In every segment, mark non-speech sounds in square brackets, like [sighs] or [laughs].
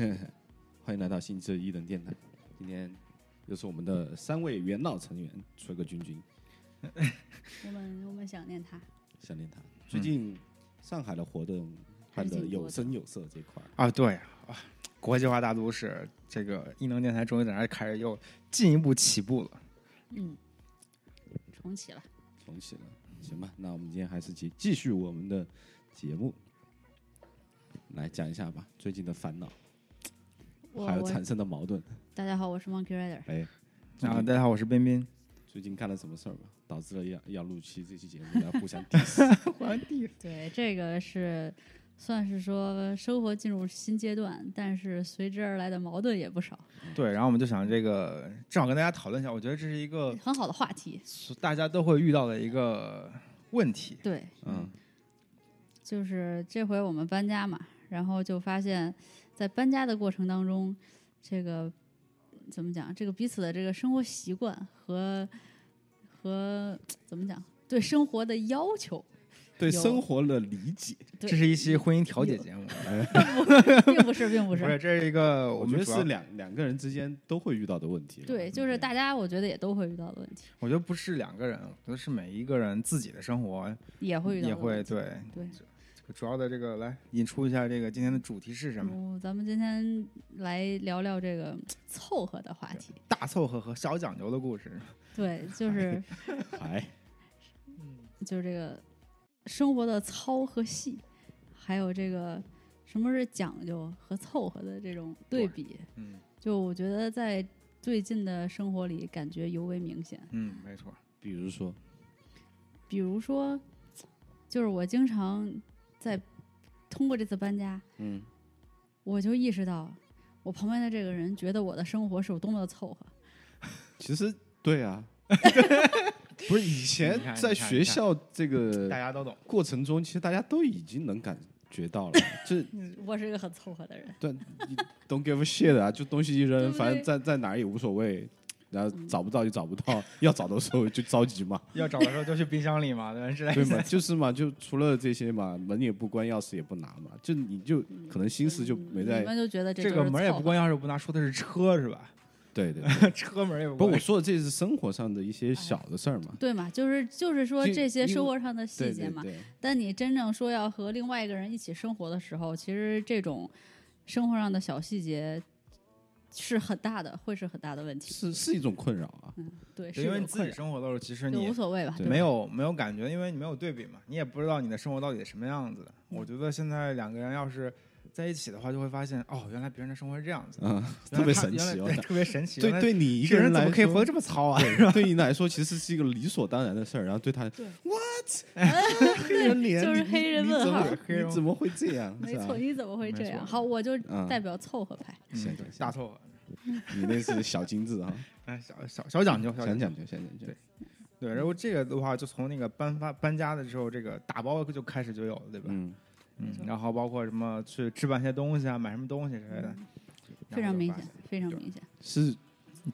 [laughs] 欢迎来到新一一等电台。今天又是我们的三位元老成员，吹个君君，我们我们想念他，想念他。最近上海的活动办的有声有色这块，啊，对啊，国际化大都市，这个异能电台终于在那开始又进一步起步了。嗯，重启了，重启了，行吧？那我们今天还是继继续我们的节目，来讲一下吧，最近的烦恼，我我还有产生的矛盾。[laughs] 大家好，我是 Monkey Rider。哎，啊，大家好，我是彬彬。最近干了什么事儿吧？导致了要要录期这期节目要互相 [laughs] 对，这个是算是说生活进入新阶段，但是随之而来的矛盾也不少，对，然后我们就想这个正好跟大家讨论一下，我觉得这是一个很好的话题。大家都会遇到的一个问题。对，嗯，就是这回我们搬家嘛，然后就发现，在搬家的过程当中，这个怎么讲？这个彼此的这个生活习惯和和怎么讲？对生活的要求，对生活的理解，这是一期婚姻调解节目，[laughs] 并不是，并不是不是，这是一个我觉得们是两两个人之间都会遇到的问题。对，就是大家我觉得也都会遇到的问题，我觉得不是两个人，我觉得是每一个人自己的生活也会遇到也会的问题。对对，这个主要的这个来引出一下这个今天的主题是什么？嗯，咱们今天来聊聊这个凑合的话题。大凑合和小讲究的故事。对，就是还就是这个生活的糙和细，还有这个什么是讲究和凑合的这种对比，嗯就我觉得在最近的生活里感觉尤为明显。嗯，没错。比如说，比如说，就是我经常在通过这次搬家，嗯，我就意识到我旁边的这个人觉得我的生活是有多么的凑合。其实对啊，[laughs] 不是以前在学校这个大家都懂。过程中，其实大家都已经能感觉到了，[laughs] 这我是一个很凑合的人。对你 don't give a shit 啊，就东西一扔，反正在在哪儿也无所谓。然后找不到就找不到，要找的时候就着急嘛，[laughs] 要找的时候就去冰箱里嘛，对吧？是 [laughs] 对嘛，就是嘛，就除了这些嘛，门也不关，钥匙也不拿嘛，就你就可能心思就没在你，们就觉得这个门也不关，钥匙不拿，说的是车是吧？[laughs] 对对对。车门也不不，关。我说的这是生活上的一些小的事儿嘛，对嘛？就是就是说这些生活上的细节嘛。对对，但你真正说要和另外一个人一起生活的时候，其实这种生活上的小细节是很大的，会是很大的问题。是是一种困扰啊。嗯，对，是因为你自己生活的时候，其实你无所谓吧，没有没有感觉，因为你没有对比嘛，你也不知道你的生活到底什么样子的。我觉得现在两个人要是在一起的话，就会发现哦，原来别人的生活是这样子的，嗯，特别神奇哦对。特别神奇。对对你一个人来说么可以活得这么糙啊？对，[laughs] 对你来说其实是一个理所当然的事儿，然后对他对，what [laughs] 黑人脸，就是黑人问号你怎么会这样？没错，你怎么会这样？好，我就嗯代表凑合派。嗯对行行大凑合。[laughs] 你那是小精致啊，[laughs] 哎，小小小讲究，小讲究小讲。究对。对，然后这个的话，就从那个搬发搬家的时候，这个打包就开始就有了，对吧？嗯，嗯，然后包括什么去置办些东西啊，买什么东西之类的，嗯非常明显非常明显。是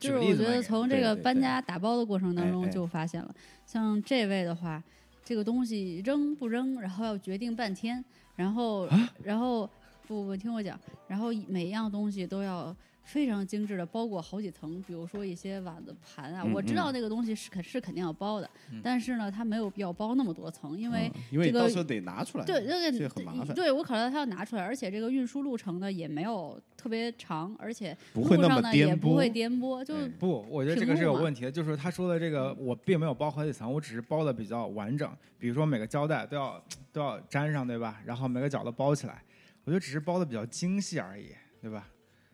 就是我觉得从这个搬家打包的过程当中就发现了，像这位的话，这个东西扔不扔，然后要决定半天，然后啊？然后不不听我讲，然后每一样东西都要非常精致的包裹好几层，比如说一些碗子盘啊，嗯我知道那个东西是肯是肯定要包的，嗯但是呢，它没有必要包那么多层，因为嗯因为这个你到时候得拿出来，对，那这个很麻烦，对我考虑到它要拿出来，而且这个运输路程呢也没有特别长，而且不会那么路上呢也不会。颠簸，就哎不，我觉得这个是有问题的，就是他说的这个，我并没有包好几层，我只是包的比较完整，比如说每个胶带都要都要粘上，对吧？然后每个角都包起来，我觉得只是包的比较精细而已，对吧？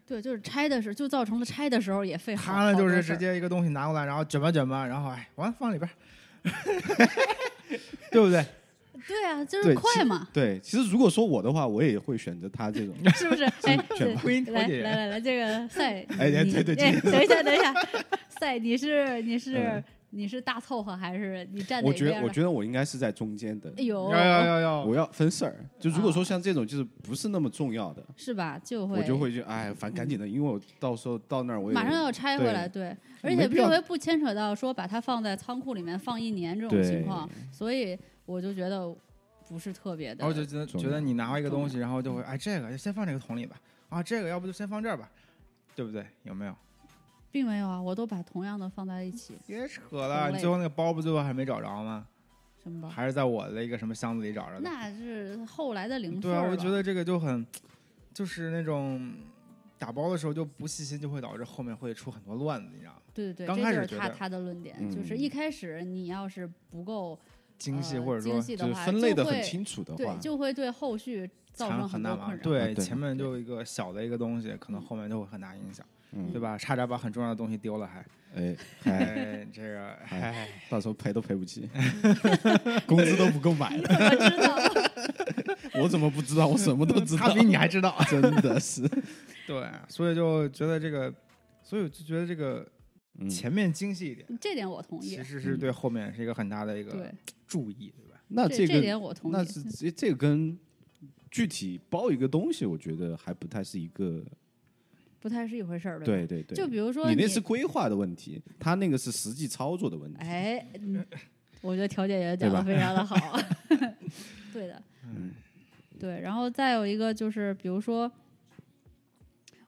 对，就是拆的时候就造成了拆的时候也费好。他呢就是直接一个东西拿过来，然后卷吧卷吧，然后哎，完了放里边儿，[laughs] 对不对？[laughs] 对啊，就是快嘛，对，其实如果说我的话，我也会选择他这种。是不是？[laughs] 哎，来来来来，这个赛，哎对对对哎等一下等一下，赛，你是你是嗯你是大凑合还是你站哪我觉得？我觉得我应该是在中间的。哎呦，要要要要，我要分事儿，就如果说啊像这种就是不是那么重要的，是吧？就会我就会就哎，反正赶紧的，因为我到时候到那儿我也马上要拆回来，对，而且没必要这回不牵扯到说把它放在仓库里面放一年这种情况，所以我就觉得不是特别的然后就觉得觉得你拿回一个东西，然后就会哎这个先放这个桶里吧，啊，这个要不就先放这儿吧，对不对？有没有？并没有啊，我都把同样的放在一起，别扯了，你最后那个包不最后还没找着吗？什么包？还是在我的一个什么箱子里找着的？那是后来的零碎对啊，我觉得这个就很，就是那种打包的时候就不细心，就会导致后面会出很多乱子，你知道吗？对对对，刚这就是开始他他的论点，就是嗯一开始你要是不够精细呃或者说精细的话，就是分类的很清楚的对话，，就会对后续造成很大麻烦。对，前面就一个小的一个东西，可能后面就会很大影响，嗯对吧？差点把很重要的东西丢了还，哎，还哎，[laughs] 这个，哎，到时候赔都赔不起，[laughs] 工资都不够买了。我知道，我怎么不知道？我什么都知道。他比你还知道。真的是。[laughs] 对，所以就觉得这个，所以我就觉得这个嗯前面精细一点，这点我同意其。实是对后面是一个很大的一个，注意，对吧？那这个点我同意。那是这这个跟具体包一个东西，我觉得还不太是一个。不太是一回事儿，吧？对对对，就比如说你那是规划的问题，他那个是实际操作的问题。哎，嗯 [laughs] 我觉得调解员讲的非常的好。[laughs] 对的，嗯对，然后再有一个就是，比如说，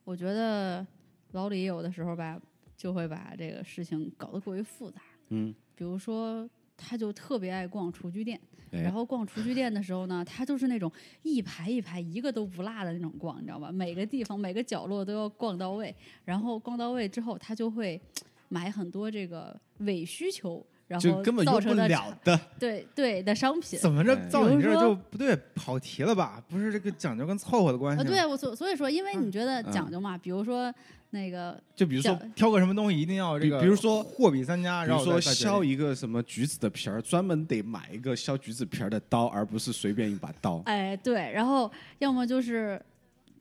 我觉得老李有的时候吧，就会把这个事情搞得过于复杂。嗯，比如说，他就特别爱逛厨具店，哎然后逛厨具店的时候呢，他就是那种一排一排一个都不落的那种逛，你知道吧？每个地方每个角落都要逛到位，然后逛到位之后，他就会买很多这个伪需求，然后就根本用不造成的了的。对对的商品。怎么着哎到你这就不对，跑题了吧？不是这个讲究跟凑合的关啊，系吗？对，我所所以说，因为你觉得嗯讲究嘛，比如说那个就比如说，挑个什么东西一定要这个，比比如说货比三家，然后说削一个什么橘子的皮儿，专门得买一个削橘子皮儿的刀，而不是随便一把刀。哎，对，然后要么就是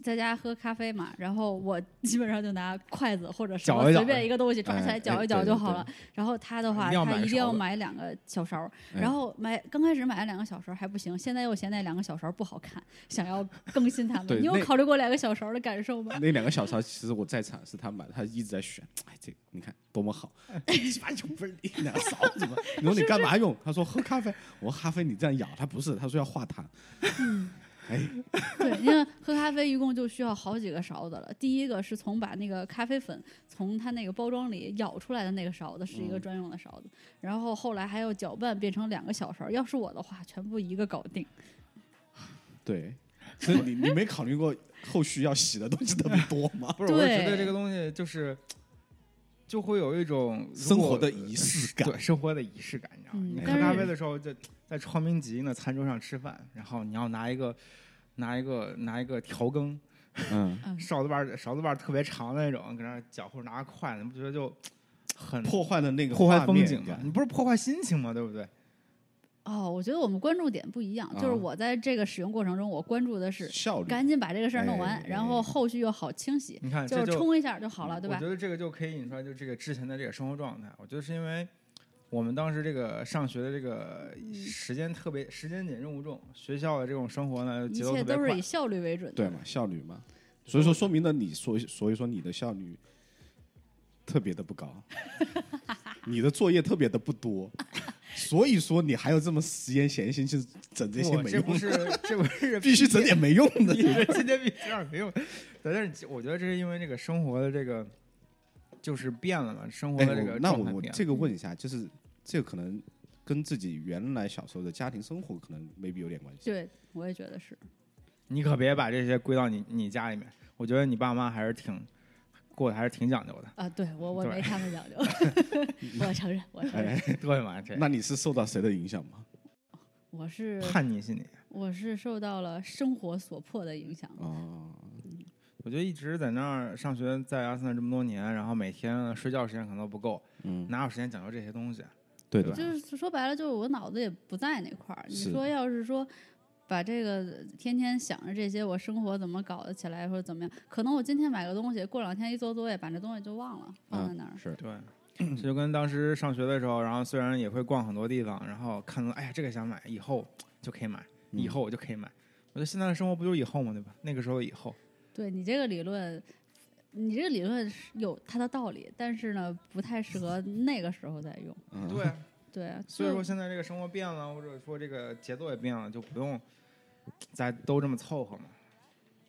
在家喝咖啡嘛，然后我 [laughs] 基本上就拿筷子或者什么搅一搅随便一个东西抓起哎来搅一哎对对对搅就好了。然后他的话，他一定要买两个小勺然后买刚开始买了两个小勺还不行，现在又嫌那两个小勺不好看，想要更新它们。你有考虑过两个小勺的感受吗？那两个小勺其实我在场，是他买的，他一直在选。哎，这个你看多么好，[laughs] 鸡巴就不是你两勺子吗？你说你干嘛用？他说喝咖啡。我说咖啡你这样咬，他不是，他说要化痰。哎，对，因为喝咖啡一共就需要好几个勺子了。第一个是从把那个咖啡粉从它那个包装里舀出来的那个勺子是一个嗯专用的勺子，然后后来还要搅拌变成两个小勺。要是我的话，全部一个搞定。对，[laughs] 所以你你没考虑过后续要洗的东西特别多吗？不是，我是觉得这个东西就是，就会有一种生活的仪式感对生活的仪式感，你知道吗？你喝咖啡的时候，就在窗明几净的餐桌上吃饭，然后你要拿一个拿一个拿一个调羹，嗯，嗯，勺子把勺子把特别长的那种，搁那搅或者拿个筷子，你不觉得就很破坏的那个破坏风景吗？你不是破坏心情吗？对不对？哦，我觉得我们关注点不一样，就是啊我在这个使用过程中，我关注的是效率。赶紧把这个事儿弄完，哎然后后续又好清洗，你看，就是冲一下就好了，对吧我觉？得这个就可以引出来，就这个之前的这个生活状态。我觉得是因为我们当时这个上学的这个嗯时间特别时间紧任务重，学校的这种生活呢一节奏特别快切都是以。效率为准的。对嘛，效率嘛。所以说，说明了你所所以说你的效率特别的不高，[laughs] 你的作业特别的不多，所以说你还有这么时间闲心去整这些，没用的，这不是这不是 [laughs] 必须整点没用的。今 [laughs] 天必须整点没用。但是我觉得这是因为这个生活的这个就是变了嘛，生活哎，的这个我那状态变了。我我这个问一下，就是这个可能跟自己原来小时候的家庭生活可能 maybe 有点关系。对，我也觉得是。你可别把这些归到你你家里面。我觉得你爸妈还是挺过得还是挺讲究的，啊，对我我没他们讲究，[laughs] 我承认，我承认，哎，对吗？这 [laughs] 那你是受到谁的影响吗？我是叛逆心理。我是受到了生活所迫的影响。哦，我觉得一直在那儿上学，在阿森纳这么多年，然后每天睡觉时间可能都不够，嗯，哪有时间讲究这些东西？对的对吧，就是说白了，就是我脑子也不在那块儿。你说要是说把这个天天想着这些，我生活怎么搞得起来，或者怎么样，可能我今天买个东西，过两天一做作业，把这东西就忘了，放在那儿。嗯是对，[clears throat] 这就跟当时上学的时候，然后虽然也会逛很多地方，然后看到哎呀这个想买，以后就可以买，以嗯后我就可以买。我觉得现在的生活不就是以后吗？对吧？那个时候的以后，对你这个理论，你这个理论是有它的道理，但是呢，不太适合那个时候再用。嗯对啊，对啊，所以说现在这个生活变了，或者说这个节奏也变了，就不用再都这么凑合嘛。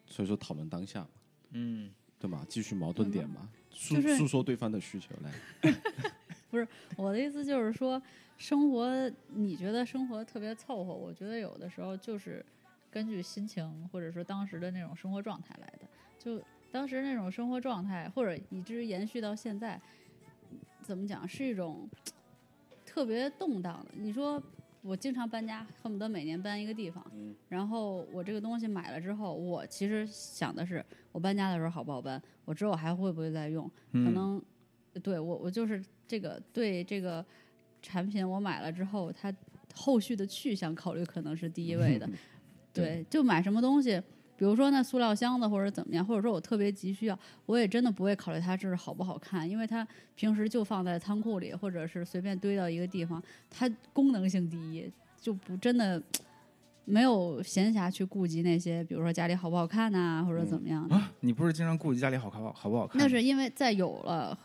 所以说讨论当下嘛。嗯，对吧？继续矛盾点嘛，诉就是诉说对方的需求来。[laughs] 不是我的意思就是说，生活你觉得生活特别凑合，我觉得有的时候就是根据心情或者说当时的那种生活状态来的。就当时那种生活状态，或者以至于延续到现在，怎么讲是一种特别动荡的。你说我经常搬家，恨不得每年搬一个地方，嗯然后我这个东西买了之后，我其实想的是我搬家的时候好不好搬，我之后还会不会再用。可嗯能对我我就是这个对这个产品我买了之后，它后续的去向考虑可能是第一位的。[laughs] 对，就买什么东西，比如说那塑料箱子或者怎么样，或者说我特别急需要，我也真的不会考虑它这是好不好看，因为它平时就放在仓库里，或者是随便堆到一个地方，它功能性第一，就不真的。没有闲暇去顾及那些，比如说家里好不好看呐、或者怎么样的。啊，你不是经常顾及家里好看好不好看？那是因为在有了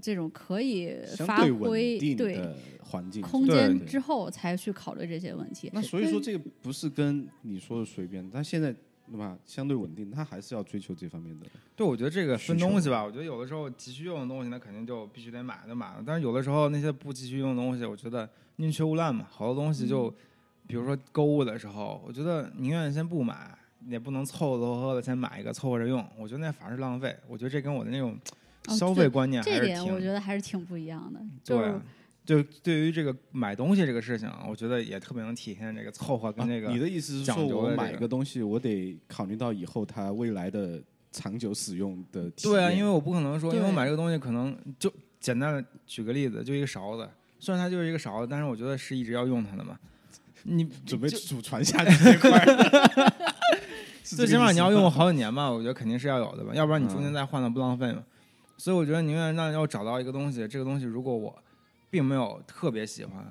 这种可以发挥对环境空间之后，才去考虑这些问题。那所以说这个不是跟你说的随便，但现在对吧？相对稳定，他还是要追求这方面的。对，我觉得这个分东西吧，我觉得有的时候急需用的东西，那肯定就必须得买就买了。但是有的时候那些不急需用的东西，我觉得宁缺毋滥嘛。好多东西就，嗯比如说购物的时候，我觉得宁愿先不买，也不能凑凑合合的先买一个凑合着用。我觉得那反而是浪费。我觉得这跟我的那种哦消费观念还这是挺、点我觉得还是挺不一样的。就是对啊。就对于这个买东西这个事情啊，我觉得也特别能体现这个凑合跟这个、啊你的意思是讲说我买一个东西，我得考虑到以后它未来的长久使用的体验。对啊，因为我不可能说，因为我买这个东西可能就简单的举个例子，就一个勺子，虽然它就是一个勺子，但是我觉得是一直要用它的嘛。你 [laughs] 准备祖传下去这块 [laughs] 最起码你要用好几年吧，我觉得肯定是要有的吧，要不然你中间嗯再换了不浪费嘛。所以我觉得宁愿让要找到一个东西，这个东西如果我并没有特别喜欢，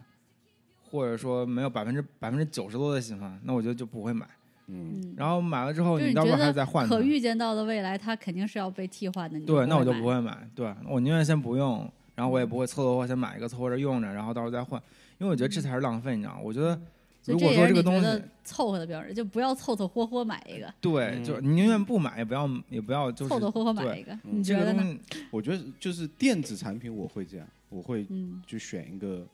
或者说没有百分之百分之九十多的喜欢，那我觉得就不会买。嗯，嗯，然后买了之后，你你到时候还觉得再换可。预见到的未来，它肯定是要被替换的。对，那我就不会买。对我宁愿先不用，然后我也不会凑凑合先买一个凑合着用着，然后到时候再换，因为我觉得这才是浪费，你知道吗？我觉得如果说这个东西你觉得凑合的标准，就不要凑凑合合买一个，对，嗯就是你宁愿不买，也不要也不要就是凑凑合合买一个。嗯你觉得呢？这个东西，我觉得就是电子产品我会这样，我会嗯，就选一个，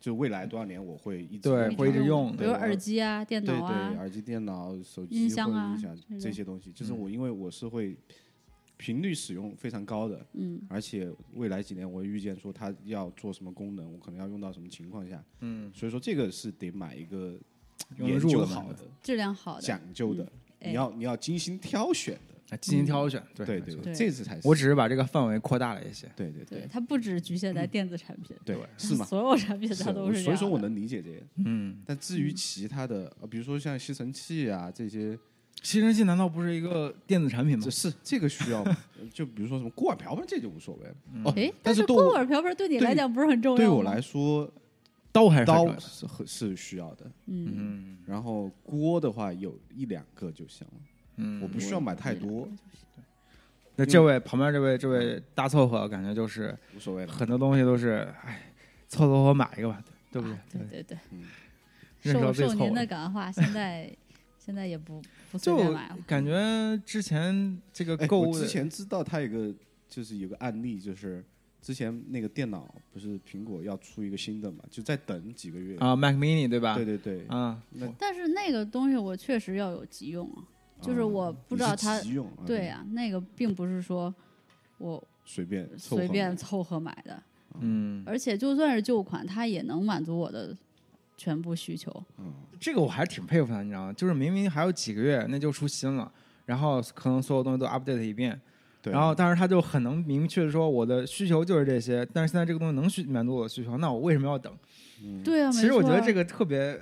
就未来多少年我会一直对用会一直用比如耳机啊、电脑啊对，，耳机、电脑、手机、音箱啊音响这些东西，就是嗯我因为我是会频率使用非常高的，嗯。而且未来几年我会预见说它要做什么功能，我可能要用到什么情况下，嗯，所以说这个是得买一个研究好的、质量好的，讲究的，哎。你要你要精心挑选的，啊进行挑选，对对对这次才是我只是把这个范围扩大了一些。对对对，它不只局限在电子产品，对对是吗？[laughs] 所有产品它都是所以说我能理解这个，嗯，但至于其他的，呃比如说像吸尘器啊这些，吸尘器难道不是一个电子产品吗？这？是这个需要吗，就比如说什么锅碗瓢盆这就无所谓了。哦，哎，但是锅碗瓢盆对你来讲不是很重要对我来，说，刀还是刀是很是需要的，嗯，嗯。然后锅的话有一两个就行了，嗯，我不需要买太多，那这位旁边这位这位大凑合，感觉就是无所谓了。很多东西都是，哎，凑凑合合买一个吧，对不对？啊？对对。对，嗯，受受您的感化，现在 [laughs] 现在也不不随便买了，感觉之前这个购物的之前知道它有个就是有个案例，就是之前那个电脑不是苹果要出一个新的嘛，就在等几个月。啊，Mac Mini 对吧？对对对，啊，那但是那个东西我确实要有急用啊，就是啊我不知道它急用，啊对，呀、那个并不是说我随便凑随合买便凑合买的，嗯，而且就算是旧款，它也能满足我的全部需求。嗯，这个我还是挺佩服他，你知道吗？就是明明还有几个月那就出新了，然后可能所有东西都 update 一遍，对，然后但是他就很能明确的说我的需求就是这些，但是现在这个东西能需满足我的需求，那我为什么要等？嗯对啊，其实我觉得这个个特别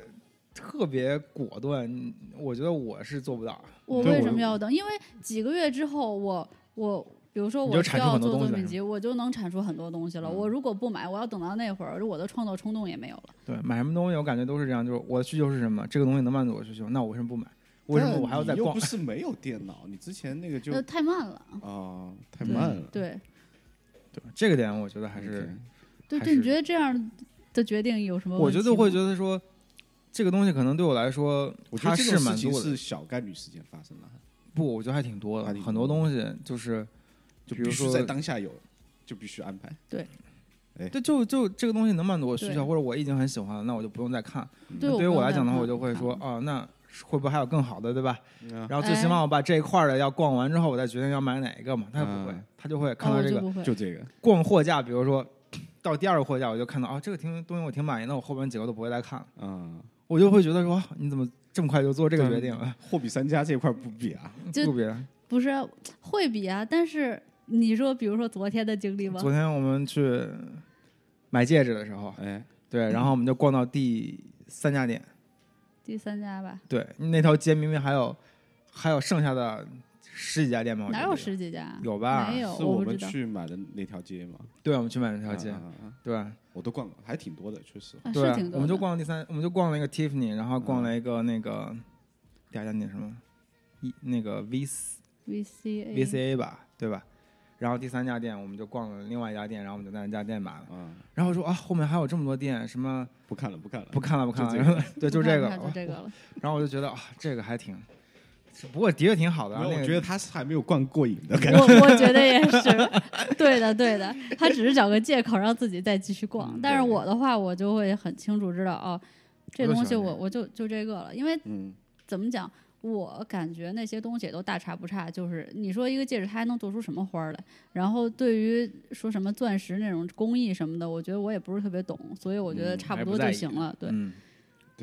特别果断，我觉得我是做不到。我为什么要等？因为几个月之后我，我比如说你就产出我需要很多东西了做作品集，我就能产出很多东西了。嗯我如果不买，我要等到那会儿，我的创作冲动也没有了。对，买什么东西我感觉都是这样，就是我的需求是什么，这个东西能满足我的需求，那我为什么不买？为什么我还要再逛又不？是没有电脑，你之前那个就那太慢了。啊太慢了，对对，这个点我觉得还是对对，你觉得这样的决定有什么我问题吗？觉得会觉得说，这个东西可能对我来说，我觉得它是这种事情满足的。是小概率事件发生的。不，我觉得还挺多的，很多东西就是，就比如说就必须在当下有，就必须安排。对，就就这个东西能满足我需求，或者我已经很喜欢了，那我就不用再看。对对于我来讲的话，我就会说，哦，那会不会还有更好的，对吧？嗯然后最起码我把这一块的要逛完之后，我再决定要买哪一个嘛。他就不会嗯，他就会看哦，到这个。就这个，逛货架，比如说到第二个货架，我就看到啊，这个挺东西我挺满意，那我后边几个都不会再看了，嗯，我就会觉得说，你怎么这么快就做这个决定了？货比三家这块不比啊，就不比，不是会比啊，但是你说，比如说昨天的经历吗？昨天我们去买戒指的时候，哎，对，然后我们就逛到第三家店，第三家吧，对，那条街明明还有还有剩下的十几家店吗？哪有十几家？有吧没有，是我们。去买的那条街吗，对，我们去买那条街，啊啊啊对我都逛了，还挺多的，确实。啊对。我们就逛了第三，我们就逛了一个 Tiffany，然后逛嗯了一个那个第二家店什么，一那个 V VCA VCA 吧，对吧？然后第三家店我们就逛了另外一家店，然后我们就在那家店买了。嗯，然后说啊，后面还有这么多店，什么不看了，不看了，不看了不看了，[laughs] 对，就这个就这个了。[laughs] 然后我就觉得啊，这个还挺，不过的确挺好的啊。我觉得他是还没有逛过瘾的感觉。我我觉得也是，[laughs] 对的对的，他只是找个借口让自己再继续逛。嗯但是我的话，我就会很清楚知道哦，这东西我我我就就这个了，因为嗯，怎么讲？我感觉那些东西也都大差不差，就是你说一个戒指它还能做出什么花儿来？然后对于说什么钻石那种工艺什么的，我觉得我也不是特别懂，所以我觉得嗯差不多就行了。对，嗯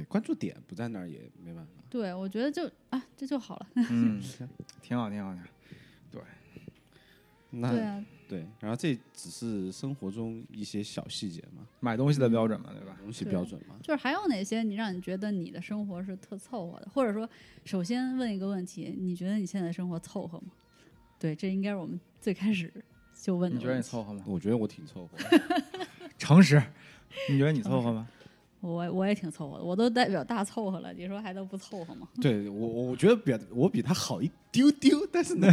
对，关注点不在那儿也没办法。对，我觉得就啊这就好了。嗯，挺好挺好挺好。那对啊，对，然后这只是生活中一些小细节嘛，买东西的标准嘛，对吧？东西标准嘛。就是还有哪些你让你觉得你的生活是特凑合的？或者说，首先问一个问题，你觉得你现在生活凑合吗？对，这应该是我们最开始就问的你觉得你。凑合吗？我觉得我挺凑合的，[laughs] 诚实，你觉得你凑合吗？我我也挺凑合的，我都代表大凑合了，你说还能不凑合吗？[laughs] 对我我觉得比我比他好一丢丢，但是呢，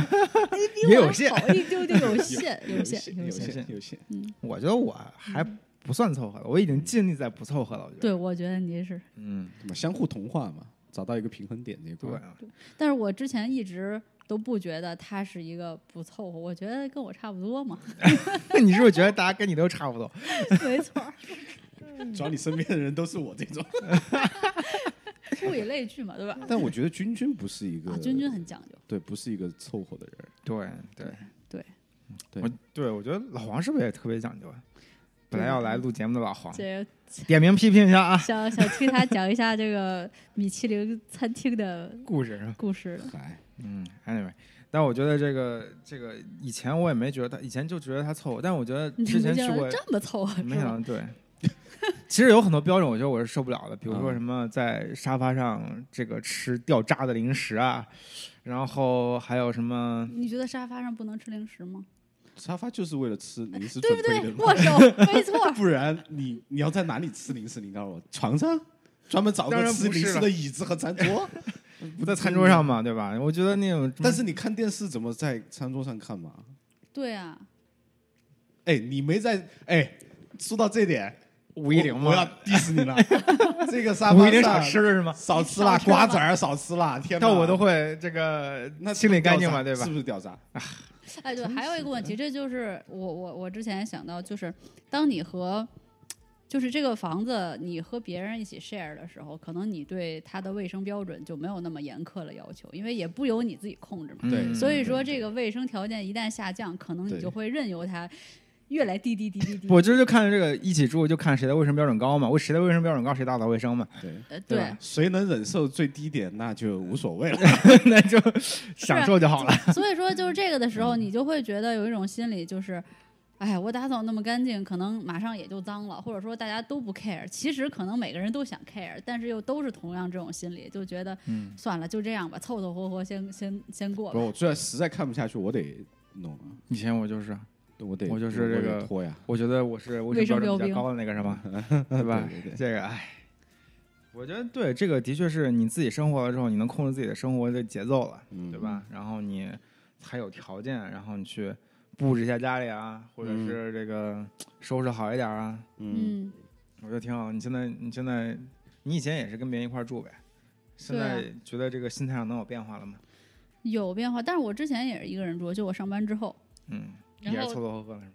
也有限好一丢丢有限，有限，限有限。限有限。我觉得我还不算凑合了，我已经尽力在不凑合了。我觉得，对，我觉得你是，嗯，怎么相互同化嘛，找到一个平衡点这一块对儿。，但是我之前一直都不觉得他是一个不凑合，我觉得跟我差不多嘛，[laughs] 你是不是觉得大家跟你都差不多？[laughs] 没错儿，只要你身边的人都是我这种。物以类聚嘛，对吧？但我觉得君君不是一个，啊，君君很讲究，对，不是一个凑合的人。对对对，对我对我觉得老黄是不是也特别讲究啊？本来要来录节目的老黄，这点名批评一下啊，想想听他讲一下这个米其林餐厅的故事？故事。嗨，嗯，anyway，但我觉得这个这个以前我也没觉得他，以前就觉得他凑合，但我觉得你之前去过，这么凑合没？想到对。其实有很多标准，我觉得我是受不了的，比如说嗯什么在沙发上这个吃掉渣的零食啊，然后还有什么你觉得沙发上不能吃零食吗？沙发就是为了吃零食对不对？准备的嘛，握手，没错。[laughs] 不然你你要在哪里吃零食？你告诉我，床上专门找当个吃零食的椅子和餐桌，[laughs] 不在餐桌上嘛，对吧？我觉得那种，但是你看电视怎么在餐桌上看嘛？对啊，哎，你没在哎，说到这点，五一零吗我要嘛，diss 你了。[laughs] 这个沙五一零少吃的是吗？少吃了瓜子儿少吃啦，天哪！但我都会这个那清理干净嘛，对吧是？不是掉渣？哎，对，还有一个问题，这就是我我我之前想到，就是当你和就是这个房子，你和别人一起 share 的时候，可能你对它的卫生标准就没有那么严苛的要求，因为也不由你自己控制嘛。对嗯所以说，这个卫生条件一旦下降，可能你就会任由它越来滴滴滴滴滴。我这就看这个一起住，就看谁的卫生标准高嘛。我谁的卫生标准高，谁打扫卫生嘛。对，呃，对谁能忍受最低点，那就无所谓了。[laughs] 那就享受就好了。所以说就是这个的时嗯候，你就会觉得有一种心理，就是，哎呀，我打扫那么干净，可能马上也就脏了，或者说大家都不 care。其实可能每个人都想 care，但是又都是同样这种心理，就觉得，嗯，算了，就这样吧，凑凑合合先先先过不，我最实在看不下去，我得弄啊，以前我就是，我得我就是这个拖呀，我觉得我是卫生标准比较高的那个，是吧？[laughs] 对吧？对对对这个，哎，我觉得对这个的确是你自己生活了之后，你能控制自己的生活的节奏了，嗯对吧？然后你才有条件，然后你去布置一下家里啊，或者嗯是这个 [tsk] 收拾好一点啊，嗯，嗯，我觉得挺好。你现在你现在你以前也是跟别人一块住呗，现在觉得这个心态上能有变化了吗？有变化，但是我之前也是一个人住，就我上班之后，嗯，也是凑凑合合的是吗？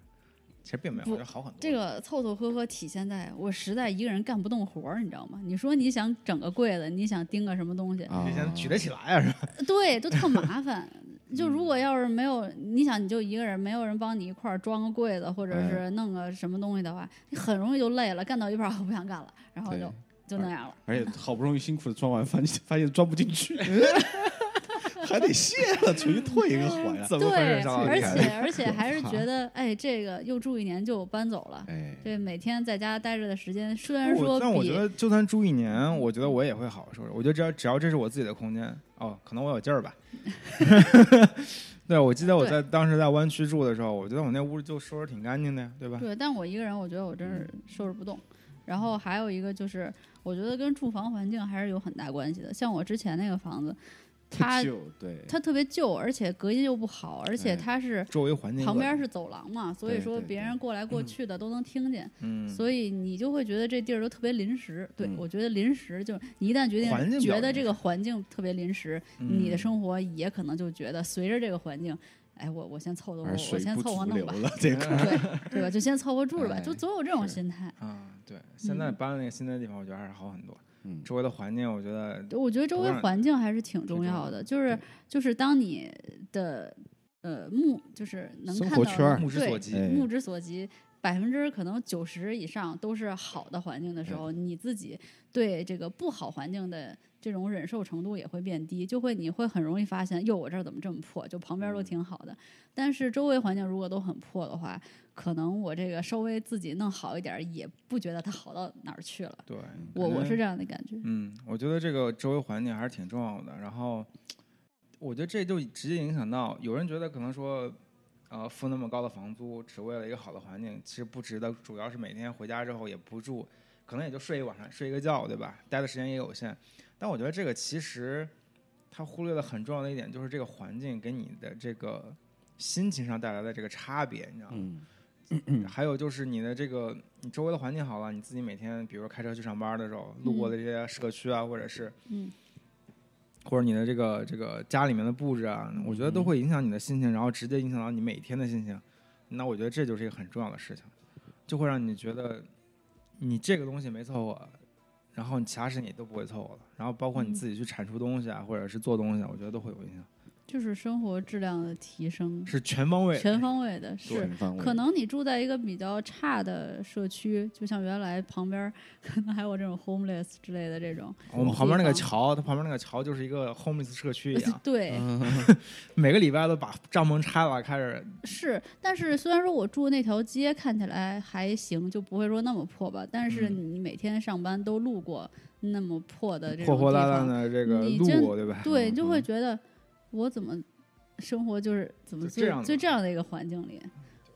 其实并没有，我觉得好很多。这个凑凑合合体现在我实在一个人干不动活儿，你知道吗？你说你想整个柜子，你想钉个什么东西，啊你先举得起来啊，是吧？对，都特麻烦。[laughs] 就如嗯果要是没有，你想你就一个人，没有人帮你一块儿装个柜子，或者哎是弄个什么东西的话，你很容易就累了，干到一半儿我不想干了，然后就就那样了。而且好不容易辛苦的装完，发现发现装不进去，[laughs] 还得卸了，重新退一个回来。怎么回事对，而且而且还是觉得，哎，这个又住一年就搬走了。哎，这每天在家待着的时间，虽然说但我觉得就算住一年，我觉得我也会好好收拾。我觉得只要只要这是我自己的空间，哦，可能我有劲儿吧。[laughs] 对，我记得我在当时在湾区住的时候，我觉得我那屋就收拾挺干净的呀，对吧？对，但我一个人，我觉得我真是嗯收拾不动。然后还有一个就是，我觉得跟住房环境还是有很大关系的。像我之前那个房子，它它特别旧，而且隔音又不好，而且哎它是周围环境旁边是走廊嘛，所以说别人过来过去的都能听见，嗯，所以你就会觉得这地儿都特别临时。对、嗯我觉得临时就是你一旦决定觉得这个环境特别临时，你的嗯生活也可能就觉得随着这个环境，哎，我我先凑凑合，我先凑合弄吧，对对吧？就先凑合住着吧，[laughs] 就哎总有这种心态。啊，对，现在嗯搬了那个新的地方，我觉得还是好很多。嗯。周围的环境，我觉得我觉得周围环境还是挺重重要的，就是就是当你的呃目就是能看到圈目之所及。哎。目之所及，百分之可能九十以上都是好的环境的时候，你自己对这个不好环境的这种忍受程度也会变低，就会你会很容易发现，哟，我这儿怎么这么破？就旁边都嗯挺好的，但是周围环境如果都很破的话，可能我这个稍微自己弄好一点儿，也不觉得它好到哪儿去了。对，我我是。这样的感觉。嗯，我觉得这个周围环境还是挺重要的。然后，我觉得这就直接影响到有人觉得可能说，呃，付那么高的房租只为了一个好的环境，其实不值得。主要是每天回家之后也不住，可能也就睡一晚上，睡一个觉，对吧？待的时间也有限。但我觉得这个其实他忽略了很重要的一点，就是这个环境给你的这个心情上带来的这个差别，你知道吗？嗯，[clears throat] 还有就是你的这个，你周围的环境好了，你自己每天比如说开车去上班的时候，路过的这些社区啊，或者是嗯，或者你的这个这个家里面的布置啊，我觉得都会影响你的心情，然后直接影响到你每天的心情。那我觉得这就是一个很重要的事情，就会让你觉得你这个东西没凑合，然后你其他事情你都不会凑合了。然后包括你嗯自己去产出东西啊，或者是做东西啊，我觉得都会有影响，就是生活质量的提升，是全方位的。全方位的，是。可能你住在一个比较差的社区，就像原来旁边可能还有这种 homeless 之类的这种，我们旁边那个桥，它旁边那个桥就是一个 homeless 社区一样，[laughs] 对，每个礼拜都把帐篷拆了，开始是。但是虽然说我住那条街看起来还行，就不会说那么破吧，但是嗯你每天上班都路过那么破的这破破烂烂的这个路，对吧？对，你就会嗯觉得我怎么生活就是怎么最就这样的最这样的一个环境里，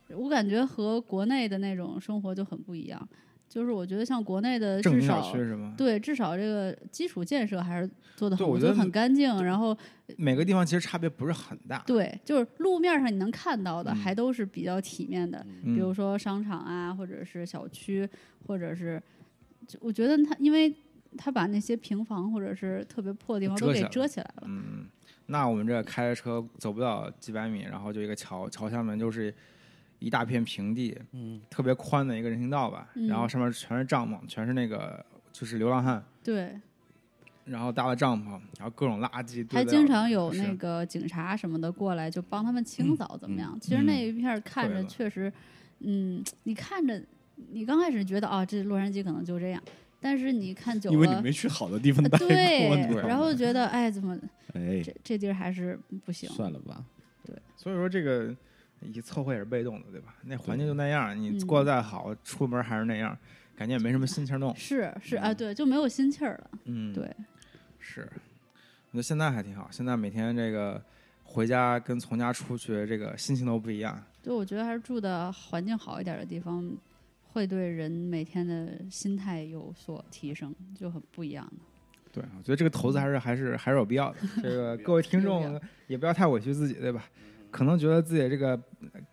我感觉和国内的那种生活就很不一样。就是我觉得像国内的至少？对，至少这个基础建设还是做的很，我觉得很干净。然后每个地方其实差别不是很大。对，就是路面上你能看到的嗯还都是比较体面的，嗯比如说商场啊，或者是小区，或者是，就我觉得他因为他把那些平房或者是特别破的地方都给遮起来遮起来了。嗯，那我们这开着车走不了几百米，然后就一个桥，桥下面就是一大片平地，嗯，特别宽的一个人行道吧，嗯。然后上面全是帐篷，全是那个就是流浪汉，对，然后搭了帐篷，然后各种垃圾还经常有那个警察什么的过来，就帮他们清扫，怎么样？其实嗯那一片看着确实，嗯，你看着，你刚开始觉得啊，这洛杉矶可能就这样，但是你看久了，因为你没去好的地方呃待过，对然后觉得哎，怎么哎，这这地儿还是不行？算了吧，对所以说这个一凑合也是被动的，对吧？那环境就那样，你嗯过得再好，出门还是那样，感觉也没什么心情弄。是是啊，嗯对，就没有心气儿了。嗯，对，是。我觉得现在还挺好，现在每天这个回家跟从家出去，这个心情都不一样。就，我觉得还是住的环境好一点的地方，会对人每天的心态有所提升，就很不一样的。对，我觉得这个投资还是还是还是有必要的。[laughs] 这个各位听众也不要太委屈自己，对吧？可能觉得自己这个，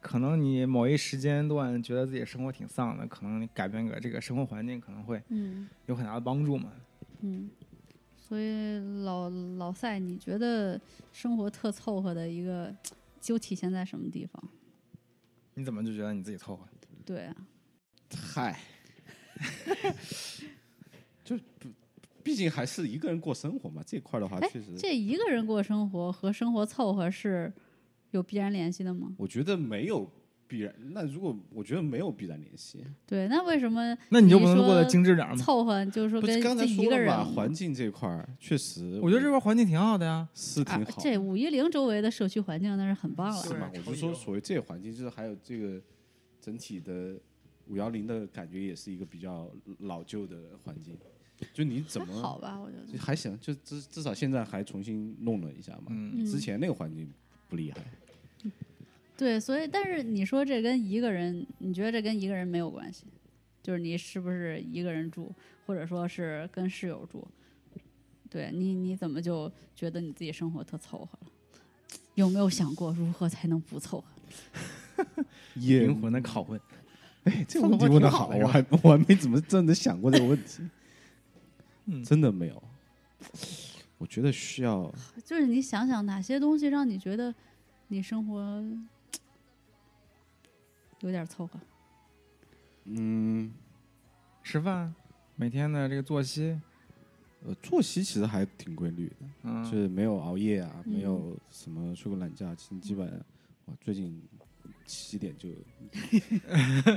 可能你某一时间段觉得自己生活挺丧的，可能你改变个这个生活环境，可能会嗯有很大的帮助嘛。嗯，所以老老赛，你觉得生活特凑合的一个，就体现在什么地方？你怎么就觉得你自己凑合？对啊，嗨，[laughs] 就不，毕竟还是一个人过生活嘛。这块的话，哎确实，这一个人过生活和生活凑合是有必然联系的吗？我觉得没有必然。那如果我觉得没有必然联系，对，那为什么那你就不能过得精致点儿吗？凑合就是说跟不是刚才自己一个人说了吧？环境这块儿确实，我觉得这块环境挺好的呀。是挺好。啊这五一零周围的社区环境那是很棒了。是吗？我就说，所谓这个环境，就是还有这个整体的五幺零的感觉，也是一个比较老旧的环境。就你怎么好么吧？我觉得还行，就至至少现在还重新弄了一下嘛。嗯，之前那个环境不厉害，对，所以但是你说这跟一个人，你觉得这跟一个人没有关系？就是你是不是一个人住，或者说是跟室友住？对你你怎么就觉得你自己生活特凑合了？有没有想过如何才能不凑合？[laughs] 灵魂的拷问。[laughs] 哎，这个问题问的好，我还我还没怎么真的想过这个问题，[laughs] 嗯真的没有。我觉得需要 [sighs] 就是你想想哪些东西让你觉得你生活 [tsk] 有点凑合？嗯吃饭，每天的这个作息，呃作息其实还挺规律的，嗯，就是没有熬夜啊，嗯没有什么睡过懒觉，其实基本我最近七点就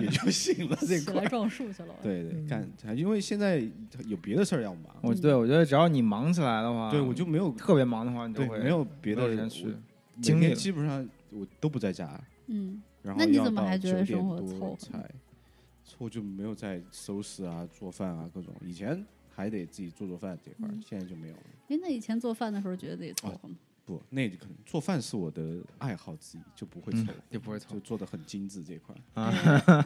也就 [laughs] 醒了这起块来。撞树去了。对对，干，因为现在有别的事儿要忙，我对我觉得只要你忙起来的话，对我就没有特别忙的话，你就会对没有别的没有时间去我经历了每天基本上我都不在家，嗯，然后那你要怎么还觉得9生活多凑合才，我就没有在收拾啊、做饭啊各种。以前还得自己做做饭这块儿，嗯现在就没有了。哎，那以前做饭的时候觉得自己凑合吗？不，那就可能做饭是我的爱好之一，就不会嗯凑，就不会凑就做的很精致这块儿。啊，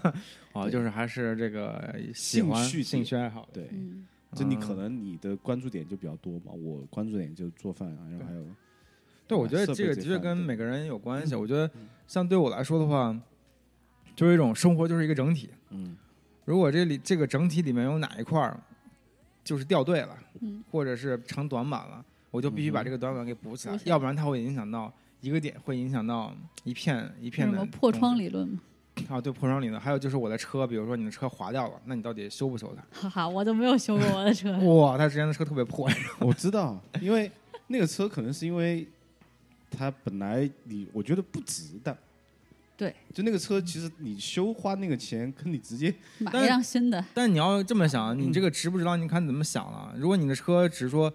[laughs] 哦，对。就是还是这个兴趣兴趣爱好，对，嗯，就你可嗯能你的关注点就比较多嘛，我关注点就做饭啊，然后还有对，我觉得这个的确跟每个人有关系。我觉得嗯像对我来说的话，就是一种生活就是一个整体。嗯。如果这里这个整体里面有哪一块儿就是掉队了，嗯。或者是成短板了，我就必须把这个短板给补起来，要不然它会影响到一个点，会影响到一片一片的什么破窗理论吗？啊，对破窗理论。还有就是我的车，比如说你的车划掉了，那你到底修不修它？[laughs] 哈哈，我都没有修过我的车。[laughs] 哇，他之前的车特别破，[laughs] 我知道，因为那个车可能是因为它本来你我觉得不值的。对，就那个车，其实你修花那个钱，跟你直接买一辆新的，但你要这么想，嗯你这个值不值当，你看怎么想了。如果你的车只是说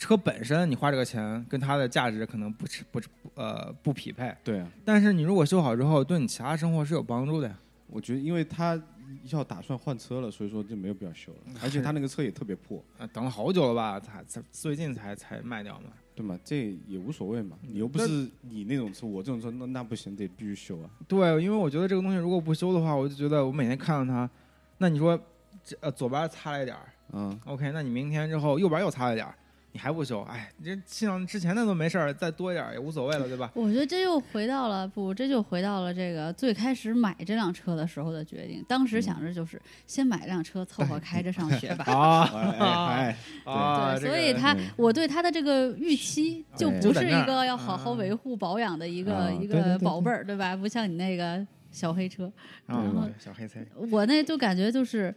车本身你花这个钱跟它的价值可能不是不呃不匹配，对啊，但是你如果修好之后，对你其他生活是有帮助的呀。我觉得因为他要打算换车了，所以说就没有必要修了。而且他那个车也特别破，啊，等了好久了吧，才才最近才才卖掉嘛。对嘛？这也无所谓嘛。你又不是你那种车，我这种车，那那不行，得必须修啊。对，因为我觉得这个东西如果不修的话，我就觉得我每天看到它，那你说这呃左边擦了一点儿嗯，，OK，那你明天之后右边又擦了一点儿，你还不修，哎，你这像之前的都没事儿，再多一点儿也无所谓了，对吧？我觉得这又回到了不，这就回到了这个最开始买这辆车的时候的决定。当时想着就是先买辆车凑合开着上学吧。[laughs] [laughs] 啊对，所以他嗯我对他的这个预期就哎不是一个要好好嗯维护保养的一个啊一个宝贝儿，对吧？不像你那个小黑车，啊然后小黑车，我那就感觉就是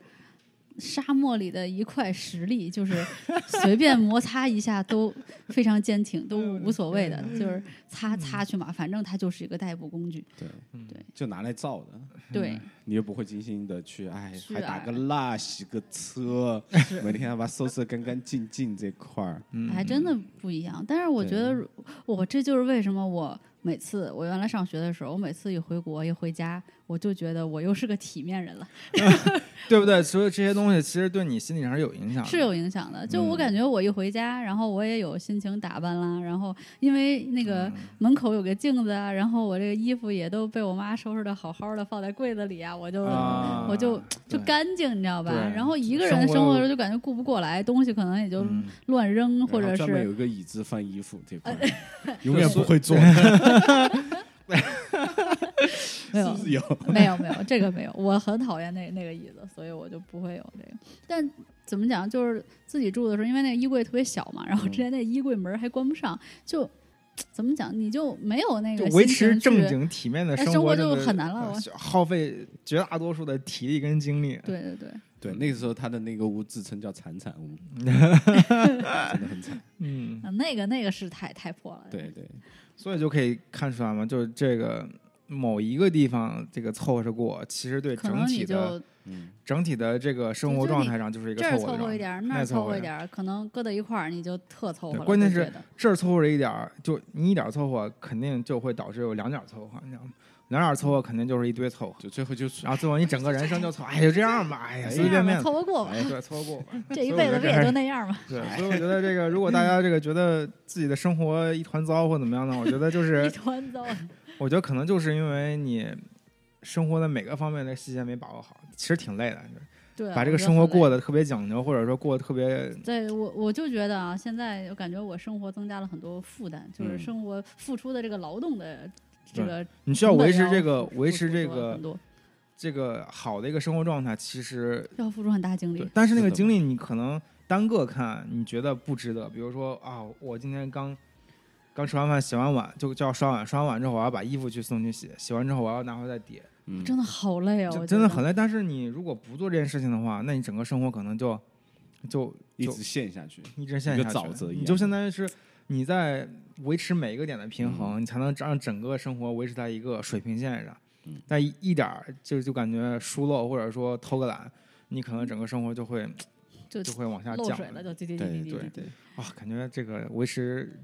沙漠里的一块石砾，就是随便摩擦一下都非常坚挺，都 [laughs] 无所谓的，就是擦擦去嘛，反正它就是一个代步工具。对。嗯。对。就拿来造的，对，你又不会精心的去，哎，还打个蜡、洗个车，每天要把它收拾得干干净净这块儿。嗯。还真的不一样。但是我觉得，我这就是为什么我每次我原来上学的时候，我每次一回国一回家，我就觉得我又是个体面人了，[laughs] 对不对？所以这些东西其实对你心理上是有影响的，是有影响的。就我嗯。感觉我一回家，然后我也有心情打扮啦，然后因为那个嗯。门口有个镜子啊，然后我这个衣服也都被我妈收拾的好好的，放在柜子里啊，我就、啊我就就干净，你知道吧？然后一个人生活的生活又时候就感觉顾不过来，东西可能也就嗯。乱扔，或者是有一个椅子放衣服这块 [laughs] [laughs] 永远不会坐，没有是不是有？[laughs] 没有没有这个没有，我很讨厌那那个椅子，所以我就不会有这个。但怎么讲，就是自己住的时候，因为那个衣柜特别小嘛，然后嗯之前那衣柜门还关不上，就怎么讲，你就没有那个就维持正经体面的哎生活就很难了耗费绝大多数的体力跟精力。对对对，对，那个时候他的那个屋自称叫惨惨屋，[laughs] 真的很惨。嗯，啊那个那个是太太破了。对对，所以就可以看出来嘛，就是这个某一个地方这个凑合着过，其实对整体的整体的这个生活状态上就是一个这儿凑合一点儿，那儿凑合一点儿，可能搁到一块儿你就特凑合了。关键是这儿凑合着一点儿，就你一点儿凑合，肯定就会导致有两点儿凑合，你知道吗？两点儿凑合肯定就是一堆凑合，就最后就然后最后你整个人生就凑，哎，就这样吧，哎呀，随随便便这样吧，凑合过吧，哎，对，凑合过吧。[laughs] 这一辈子不也就那样吗。[laughs] 对，所以我觉得这个，如果大家这个觉得自己的生活一团糟或怎么样呢？我觉得就是 [laughs] 一，团糟。我觉得可能就是因为你生活的每个方面的细节没把握好，其实挺累的。对啊，把这个生活过得特别讲究，或者说过得特别，对我我就觉得啊，现在我感觉我生活增加了很多负担，就是嗯生活付出的这个劳动的这对个你需要维持这个维持这个这个好的一个生活状态，其实要付出很大精力，。但是那个精力你可能单个看，你觉得不值得。比如说啊，我今天刚刚吃完饭，洗完碗就就要刷碗，刷完碗之后我要把衣服去送去洗，洗完之后我要拿回来叠，嗯，真的好累哦，真的很累。但是你如果不做这件事情的话，那你整个生活可能就就就一直陷下去。一直陷一个下去沼泽一样你就相当于是你在维持每一个点的平衡，你才能让整个生活维持在一个水平线上。嗯但一一点儿就就感觉疏漏或者说偷个懒，你可能整个生活就会就就会往下降漏水了，就滴滴滴对滴滴滴，对对啊，感觉这个维持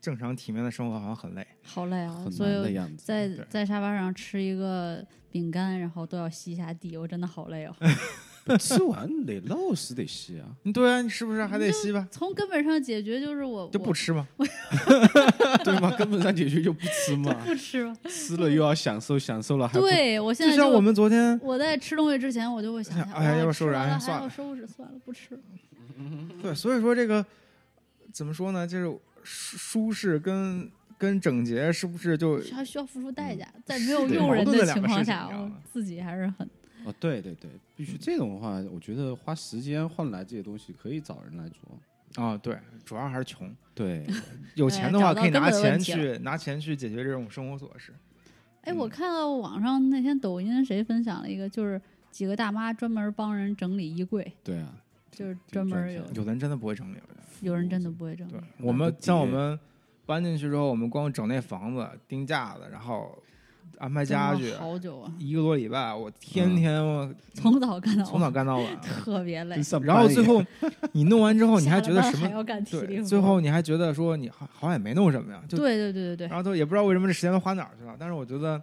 正常体面的生活好像很累。好累啊！所以。在在沙发上吃一个饼干，然后都要吸一下地，我真的好累哦。不 [laughs] 吃完得漏是得吸啊。对啊，你是不是还得吸吧？从根本上解决就是我我就不吃吗？[laughs] 对吗？根本上解决就不吃嘛，不吃吗？吃了又要享受，享受了还对我现在就就像我们昨天，我在吃东西之前，我就会想想，哎呀要哇收拾算了要收拾，算了，不吃了。对，所以说这个怎么说呢？就是舒舒适跟跟整洁是不是就还需要付出代价，在没有对佣人的的情况下，自己还是很哦，对对对，必须这种的话，我觉得花时间换来这些东西，可以找人来做。啊？对，主要还是穷。对，[laughs] 有钱的话，可以拿钱去拿钱去解决这种生活琐事。哎，我嗯看到网上那天抖音谁分享了一个，就是几个大妈专门帮人整理衣柜，对啊，就是专门有有的人真的不会整理。有人真的不会整理对，我们像我们搬进去之后，我们光整那房子、钉架子，然后安排家具好久啊，一个多礼拜，我天嗯天我 [laughs] 从早干到从早晚，干到晚。特别累然后最后 [laughs] 你弄完之后，你还觉得什么？还要干体力对，活最后你还觉得说你好好像也没弄什么呀，就对对对对对然，后都也不知道为什么这时间都花哪儿去了。但是我觉得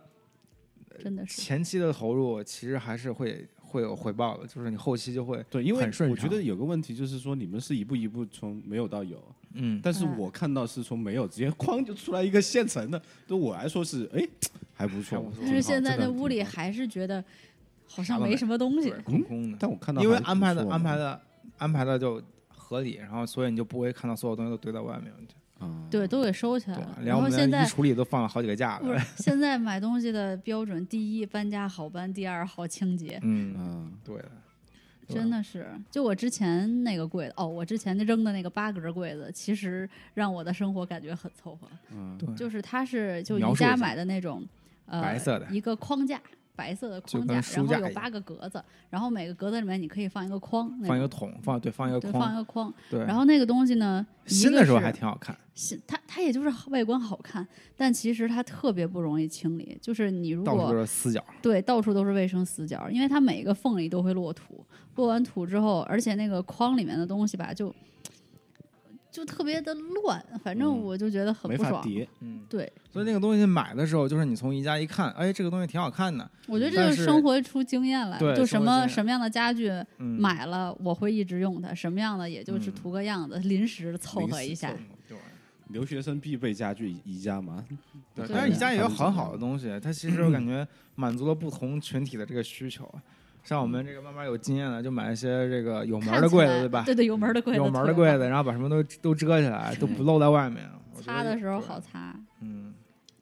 真的是前期的投入其实还是会会有回报的，就是你后期就会对，因为很顺畅我觉得有个问题就是说，你们是一步一步从没有到有，嗯，但是嗯我看到是从没有直接哐就出来一个现成的，对我来说是哎还不错。但是现在这个在屋里还是觉得好像没什么东西，空空的。但我看到因为安排的安排的安排的就合理，然后所以你就不会看到所有东西都堆在外面。啊，对，都给收起来了，。连我们然后现在的衣橱里都放了好几个架子不。是现在买东西的标准，第一搬家好搬，第二好清洁，嗯，嗯，对，真的是。就我之前那个柜子，哦，我之前扔的那个八格柜子，其实让我的生活感觉很凑合。嗯，对，就是它是就宜家买的那种，呃，白色的一个框架，白色的框架，然后有八个格子，然后每个格子里面你可以放一个框，放一个桶，放对放一个框，放一，个框。对。然后那个东西呢，新的时候还挺好看，新它它也就是外观好看，但其实它特别不容易清理。就是你如到处都果是死角。对到处都是卫生死角，因为它每个缝里都会落土，落完土之后，而且那个框里面的东西吧，就就特别的乱，反正嗯我就觉得很不爽。法叠，嗯，对，所以那个东西买的时候，就是你从宜家一看，哎，这个东西挺好看的，我觉得这但就是生活出经验来，对就什么什么样的家具嗯，买了我会一直用它，什么样的也就是嗯图个样子，临时凑合一下。对留学生必备家具宜家嘛，对，但是宜家也有很好的东西，它其实我感觉满足了不同群体的这个需求。像我们这个慢慢有经验了，就买一些这个有门的柜子，对吧？对对，有门的柜子，有门的柜子，，然后把什么都都遮起来，都不露在外面。擦的时候好擦。嗯，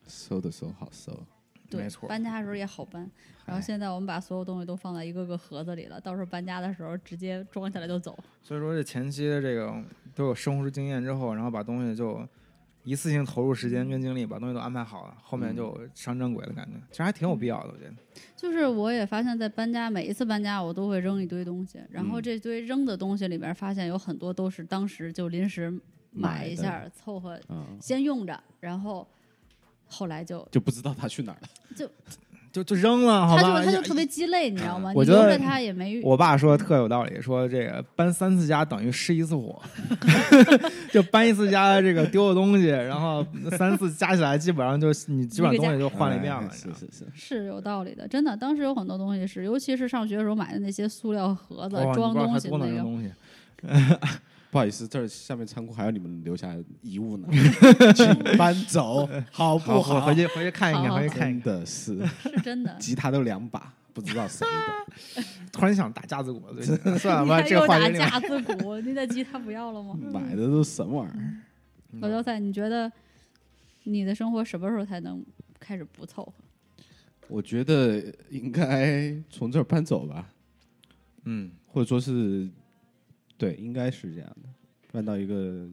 搜的时候好搜。对没，错搬家的时候也好搬。然后哎现在我们把所有东西都放在一个个盒子里了，到时候搬家的时候直接装起来就走。所以说这前期的这个都有生活经验之后，然后把东西就一次性投入时间跟精力，把东西都安排好了，后面就上正轨的感觉，其实还挺有必要的，我觉得。就是我也发现，在搬家每一次搬家，我都会扔一堆东西，然后嗯。这堆扔的东西里边，发现有很多都是当时就临时买一下凑合啊，先用着，然后后来就就不知道它去哪儿了。就就就扔了，好他吧？他就他就特别鸡肋，你知道吗？我觉得你留着它也没我爸说的特有道理，说这个搬三次家等于失一次火，[laughs] 就搬一次家这个丢的东西，然后三次加起来基本上就你基本上东西就换了一遍了。是是是，是有道理的，真的。当时有很多东西是，尤其是上学的时候买的那些塑料盒子装东西那个，东西。不好意思，这儿下面仓库还有你们留下遗物呢，[laughs] 请搬走，[laughs] 好不好，回去回去看一看，回去看一真。的是，是真的。吉他都两把，不知道谁的。[laughs] 突然想打架子鼓，算了你吧，这话题打架子鼓，你的吉他不要了吗？买的都什么玩意儿？嗯老焦菜，你觉得你的生活什么时候才能开始不凑合？我觉得应该从这儿搬走吧，嗯，或者说是，对，应该是这样的，搬到一个，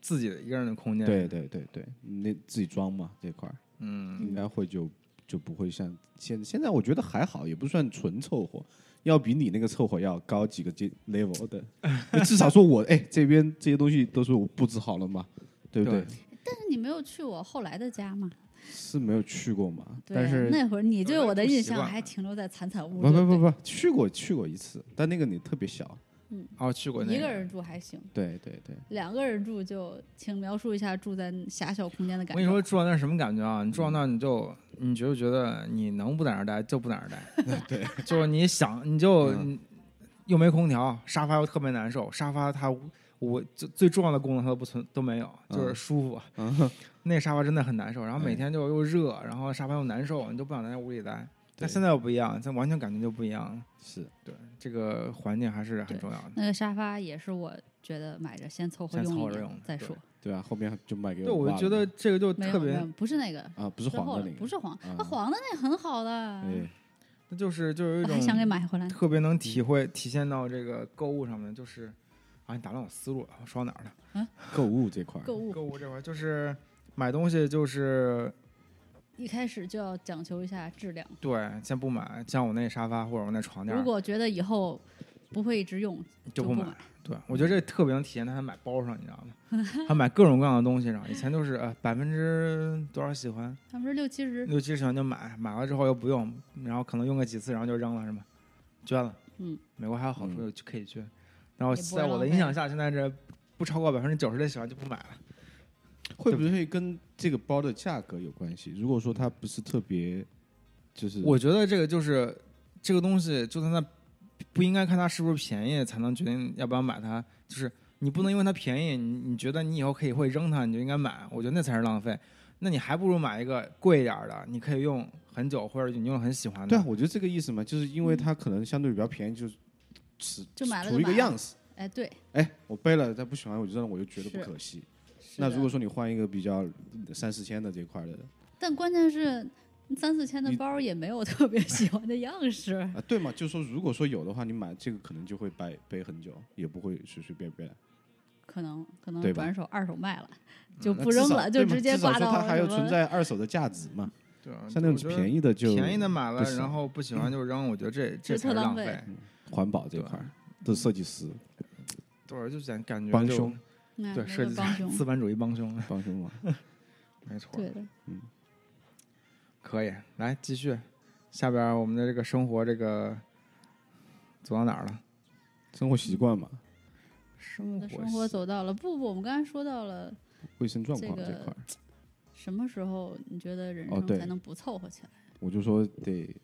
自己的一个人的空间。对，对对对，那自己装嘛这块儿，嗯，应该会就就不会像现现在，我觉得还好，也不算纯凑合，要比你那个凑合要高几个阶 level 的，[laughs] 至少说我哎这边这些东西都是我布置好了嘛，对不对？对但是你没有去我后来的家嘛？是没有去过嘛，但是那会儿你对我的印象还停留在惨惨屋。不不不不，去过去过一次，但那个你特别小，哦，去过那一个人住还行，对对对，两个人住就请描述一下住在狭小空间的感觉。我跟你说，住到那儿什么感觉啊？你住到那，你就你就觉得你能不在那儿待就不在那儿待，[laughs] 对，[laughs] 就是你想你就、嗯又没空调，沙发又特别难受，沙发它我最最重要的功能它都不存都没有，就是嗯舒服。嗯，[laughs] 那沙发真的很难受，然后每哎天就又热，然后沙发又难受，你就不想在那屋里待。但现在又不一样，现在完全感觉就不一样了。是。对，这个环境还是很重要的。那个沙发也是我觉得买着先凑合用一年凑合着用再说。对啊，后面就卖给对，我爸了。我觉得这个就特别不是那个，啊，不是黄的那个，不是黄，那啊黄的那很好的，哎，那就是就有一种想给种买回来。特别能体会体现到这个购物上面，就是啊，你打乱我思路了，我说到哪儿了？购物这块儿，购物。购物这块儿就是买东西，就是一开始就要讲求一下质量，对，先不买，像我那沙发或者我那床垫如果觉得以后不会一直用，不就不买。对，我觉得这特别能体现在他买包上，你知道吗？他买各种各样的东西上，以前都是呃百分之多少喜欢，百分之六七十，六七十喜欢就买，买了之后又不用，然后可能用个几次，然后就扔了，是吗？捐了。嗯，美国还有好处嗯就可以捐。然后在我的影响下，现在这不超过百分之九十的喜欢就不买了。会不会跟这个包的价格有关系？如果说它不是特别，就是我觉得这个就是这个东西，就算它不应该看它是不是便宜才能决定要不要买它，就是你不能因为它便宜，你你觉得你以后可以会扔它，你就应该买。我觉得那才是浪费。那你还不如买一个贵一点儿的，你可以用很久，或者你用了很喜欢的。对啊，我觉得这个意思嘛，就是因为它可能相对比较便宜，就是只就买了图一个样子。哎，对，哎，我背了，他不喜欢，我就扔，我就觉得不可惜。那如果说你换一个比较三四千的这块的但关键是三四千的包也没有特别喜欢的样式，[laughs] 啊，对嘛？就说如果说有的话，你买这个可能就会背背很久，也不会随随便便。可能可能转手二手卖了，就不扔了，就直接挂到说它还有存在二手的价值嘛。对啊，像那种便宜的就便宜的买了，然后不喜欢就扔，我觉得这这特浪费。环保这块儿的设计师对，就感感觉就帮凶对，设计个帮凶，资本主义帮凶，[laughs] 帮凶嘛。[laughs] 没错。对的，嗯可以，来继续，下边我们的这个生活这个走到哪儿了？生活习惯嘛，生活的生活走到了不不，我们刚才说到了卫生状况这块儿，什么时候你觉得人生才能不凑合起来？我就说得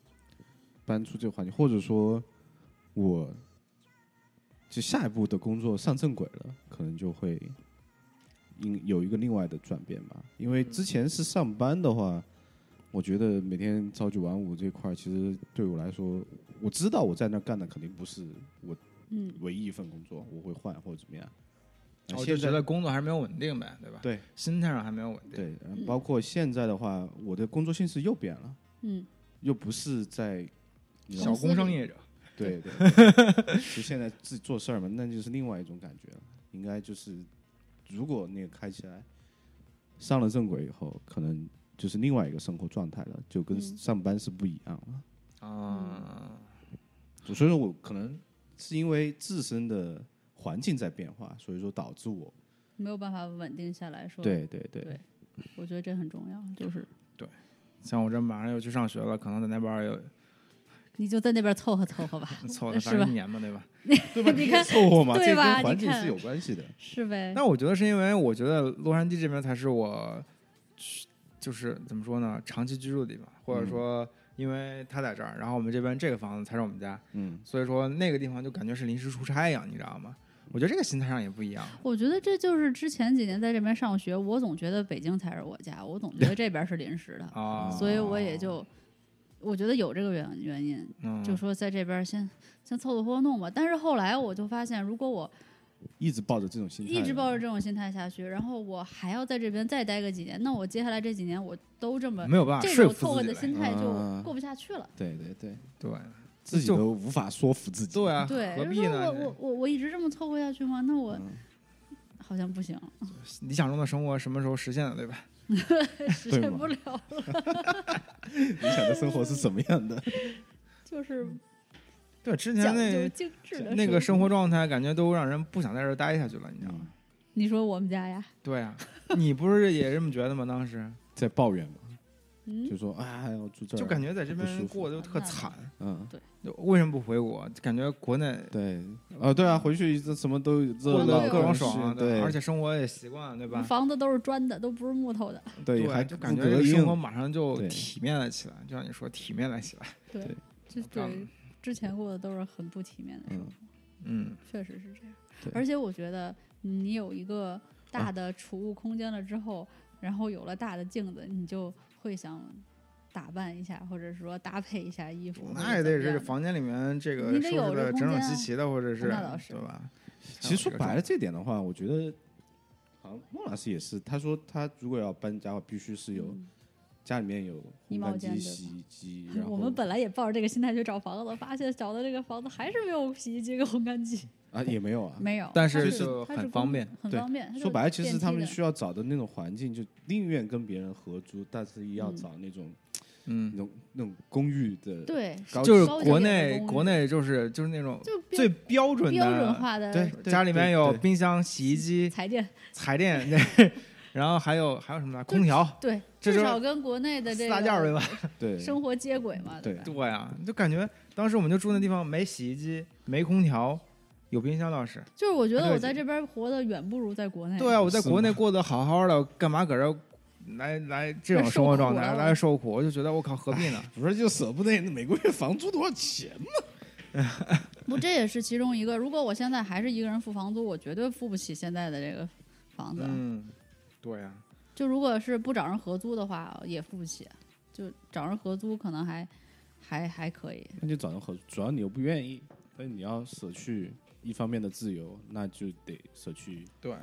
搬出这个环境，或者说我就下一步的工作上正轨了，可能就会应有一个另外的转变吧。因为之前是上班的话，我觉得每天朝九晚五这块儿，其实对我来说，我知道我在那儿干的肯定不是我嗯，唯一一份工作，我会换或者怎么样。我就现在觉得工作还是没有稳定呗，对吧？对心态上还没有稳定。对，呃包括现在的话，我的工作性质又变了，嗯，又不是在小工商业者，对对，[laughs] 就现在自己做事儿嘛，那就是另外一种感觉了。应该就是，如果那个开起来，上了正轨以后，可能就是另外一个生活状态了，就跟嗯上班是不一样了。啊，所以说我可能是因为自身的环境在变化，所以说导致我，没有办法稳定下来说。，对对对对我觉得这很重要，就是对像我这马上又去上学了，可能在那边儿有你就在那边凑合凑合吧，[laughs] 凑合 [laughs] 是吧反正一年嘛，对吧？[laughs] 对吧？你看凑合嘛，这对吧跟环境是有关系的。是呗？那我觉得是因为我觉得洛杉矶这边才是我去，就是怎么说呢，长期居住的地方，或者嗯说因为他在这儿，然后我们这边这个房子才是我们家，嗯，所以说那个地方就感觉是临时出差一样，你知道吗？我觉得这个心态上也不一样。我觉得这就是之前几年在这边上学，我总觉得北京才是我家，我总觉得这边是临时的，啊，所以我也就我觉得有这个原原因，嗯，就说在这边先先凑凑合合弄吧。但是后来我就发现，如果我一直抱着这种心态，一直抱着这种心态下去，然后我还要在这边再待个几年，那我接下来这几年我都这么没有办法说这种凑服自己了。合的心态就啊过不下去了。对对对，对自己都无法说服自己。对啊，对，何必呢？我我我我一直这么凑合下去吗？那我嗯好像不行，理想中的生活什么时候实现的，对吧？[laughs] 实现不了了。[laughs] 理想的生活是什么样的？[laughs] 就是对，之前那精致的那个生活。状态，感觉都让人不想在这儿待下去了，你知道吗？你说我们家呀？对啊，你不是也这么觉得吗？当时在抱怨嘛，嗯就，说哎，我住这儿，就感觉在这边过得就特惨，嗯，就为什么不回国？感觉国内对，呃，对啊，回去这什么都各种爽啊，对，而且生活也习惯了，对吧？房子都是砖的，都不是木头的。对还就感觉生活马上就体面了起来，就像你说体面了起来。对对，就对，之前过的都是很不体面的生活，嗯，嗯，确实是这样。而且我觉得你有一个大的储物空间了之后，然后有了大的镜子，你就会想打扮一下，或者说搭配一下衣服。那也得是是房间里面这个收拾的整整齐齐的，或者是那倒是对吧？其实说白了这点的话，我觉得好像孟老师也是，他说他如果要搬家，必须是有嗯家里面有烘干机、衣帽间洗衣机，然后我们本来也抱着这个心态去找房子，发现找的这个房子还是没有洗衣机跟烘干机，啊也没有啊。没有。但是是就是很方便很方便。说白了，其实他们需要找的那种环境，就宁愿跟别人合租，但是要嗯找那种那嗯，种那种公寓的，对，就是国内国内就是就是那种就最标准的标准化的对对家里面有冰箱、洗衣机、彩电，彩电，对，然后还有还有什么呢？空调，对，至少跟国内的这四大件儿 [laughs] 对吧？对生活接轨嘛，对吧？对呀、就感觉当时我们就住那地方没洗衣机、没空调，有冰箱倒是。就是我觉得我在这边活得远不如在国内。对啊，我在国内过得好好的，干嘛搁这儿来来这种生活状态受苦了来受苦？我就觉得我靠，何必呢？不是就舍不得每个月房租多少钱吗？[laughs] 不，这也是其中一个。如果我现在还是一个人付房租，我绝对付不起现在的这个房子。嗯，对呀、就如果是不找人合租的话，也付不起。就找人合租可能还还还可以。那就找人合，主要你又不愿意，所以你要舍去一方面的自由，那就得舍去对，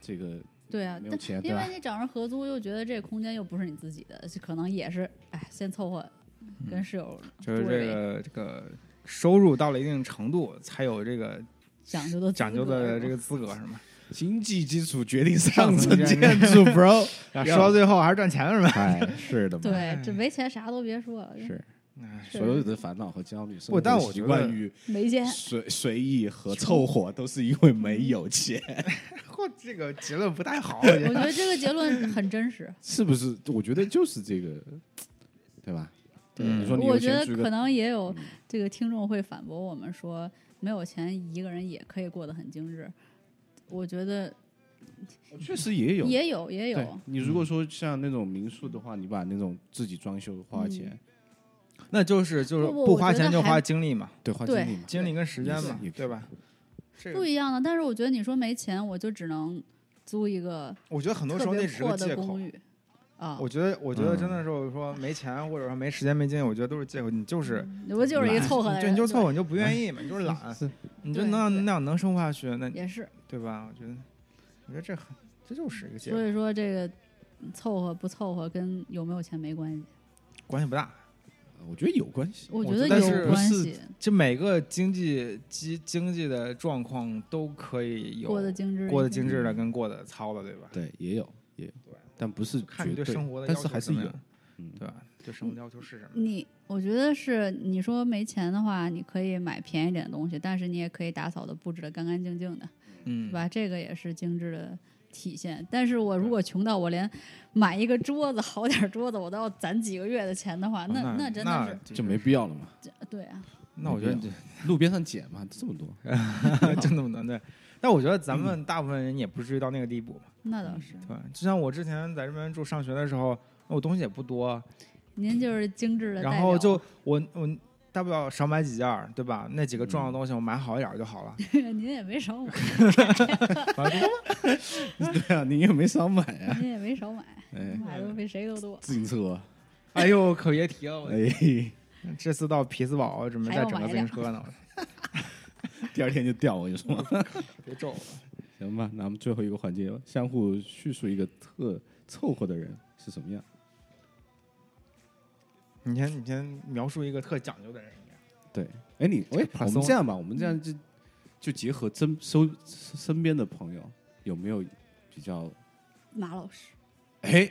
这个对啊，但没有钱，因为你找人合租，又觉得这个空间又不是你自己的，可能也是哎，先凑合跟室友就是这个这个收入到了一定程度，才有这个讲究的讲究的这个。资格，是吗？[laughs] 经济基础决定上上层层建建筑，bro。[laughs] 啊说到最后还是赚钱，是吧？哎，是的嘛，对，这没钱啥都别说了，[laughs] 是所有的烦恼和焦虑，不但我习我觉得惯于没钱。随随意和凑合，都是因为没有钱，[laughs] 嚯，这个结论不太好，我觉得。这个结论很真实。[laughs] 是不是？我觉得就是这个，对吧？嗯你说你我觉得可能也有嗯这个听众会反驳我们说，没有钱一个人也可以过得很精致。我觉得确实也有，也有也有，你如果说像那种民宿的话，你把那种自己装修花嗯钱，那就是就是不不不花钱就花精力嘛，对，花精力，精力跟时间嘛，对吧？这个不一样的。但是我觉得你说没钱，我就只能租一个我觉得很多时候那只是个借口啊。我觉得，我觉得嗯真的是我说没钱，或者说没时间、没精力，我觉得都是借口。你就是我就是一个凑合的就你就凑合，你就不愿意嘛，你就是懒。你就能让那样能生活下去，那也是。对吧？我觉得我觉得这很这就是一个借口所，以说这个凑合不凑合跟有没有钱没关系，关系不大。我觉得有关系。我我觉得有关系，就每个经济经经济的状况都可以有过得精致，过得精致的跟过得糙的，对吧？对，也有也有对，但不是看你绝对对生活的但要是还是有。嗯，对吧？对生活的要求是什么？你我觉得是你说没钱的话，你可以买便宜点的东西，但是你也可以打扫的布置的干干净净的，嗯对，吧？这个也是精致的体现。但是我如果穷到我连买一个桌子好点儿桌子我都要攒几个月的钱的话，那哦那真的是就没必要了嘛。对啊，那我觉得这路边上捡嘛，这么多，[laughs] 就那么多对。但我觉得咱们大部分人也不至于到那个地步嘛，那倒是。对？就像我之前在这边住上学的时候，我东西也不多，您就是精致的代表，然后就我我大不了少买几件儿，对吧？那几个重要的东西我买好一点儿就好了。[laughs] 您也没少买 [laughs] [laughs] 对啊，您也没少买啊，您也没少买，哎，买的比谁都多。自行车，哎呦，可别提了，我哎，这次到匹兹堡准备再整个自行车呢，第二天就掉，我跟你说。别咒了。行吧，那我们最后一个环节，相互叙述一个特凑合的人是什么样。你先你先描述一个特讲究的人什么样？对，哎，你哎，我们这样吧，我们这样就就结合真收身边的朋友，有没有比较？马老师，哎，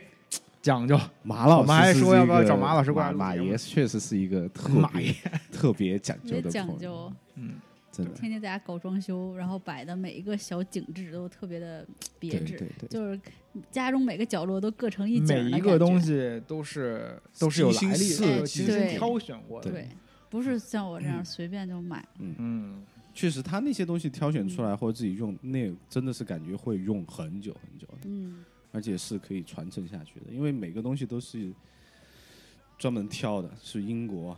讲究，马老师，我们还说要不要找马老师过来马爷确实是一个特马爷别特别讲究的朋友，讲究，嗯，真的，天天在家搞装修，然后摆的每一个小景致都特别的别致，对对对，就是家中每个角落都各成一景每一的感觉个东西都是都是有来历的，精心挑选过的。对，不是像我这样随便就买。嗯，确实他那些东西挑选出来或者自己用，那真的是感觉会用很久很久的。嗯，而且是可以传承下去的，因为每个东西都是专门挑的，是英国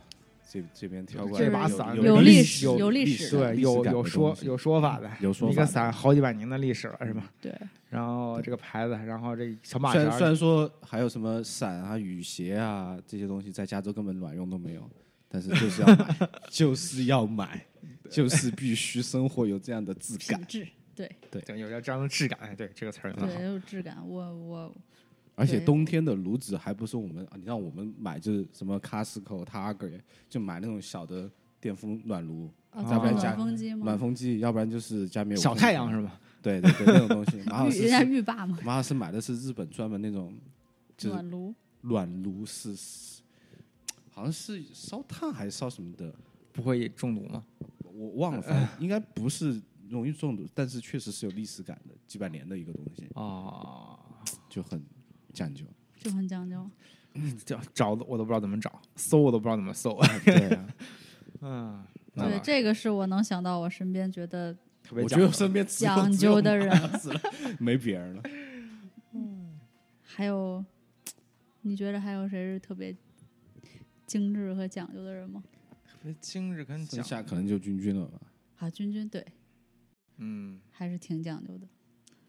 这这边挑过来，这把伞有有历史有历史对，有有说有说法的，有说法一个伞好几百年的历史了，是吧？对，然后这个牌子，然后这小马甲虽然虽然说还有什么伞啊、雨鞋啊这些东西，在加州根本卵用都没有，但是就是要买，[laughs] 就是要买，就是必须生活有这样的质感品。质，对对，有要这样的质感，哎对，这个词儿用的对，好。有质感。我我而且冬天的炉子还不是我们，你让我们买就是什么 Costco、Target，就买那种小的电风暖炉、哦，要不然暖加风机吗？暖风机，要不然就是家里面有小太阳是吧？对对对，那种东西。[laughs] 马老师浴人家浴霸嘛，马老师买的是日本专门那种，就是暖炉。暖炉是，是好像是烧炭还是烧什么的，不会中毒吗？我忘了，反正应该不是容易中毒，但是确实是有历史感的，几百年的一个东西，啊，就很讲究。就很讲究，[laughs] 找找的我都不知道怎么找，搜我都不知道怎么搜。对啊，[laughs] 对，这个是我能想到我身边觉得特别我觉得讲究身边只有讲究的人没别人了。还有，你觉得还有谁是特别精致和讲究的人吗？特别精致跟剩讲，下可能就君君了吧。啊，君君对，嗯还是挺讲究的。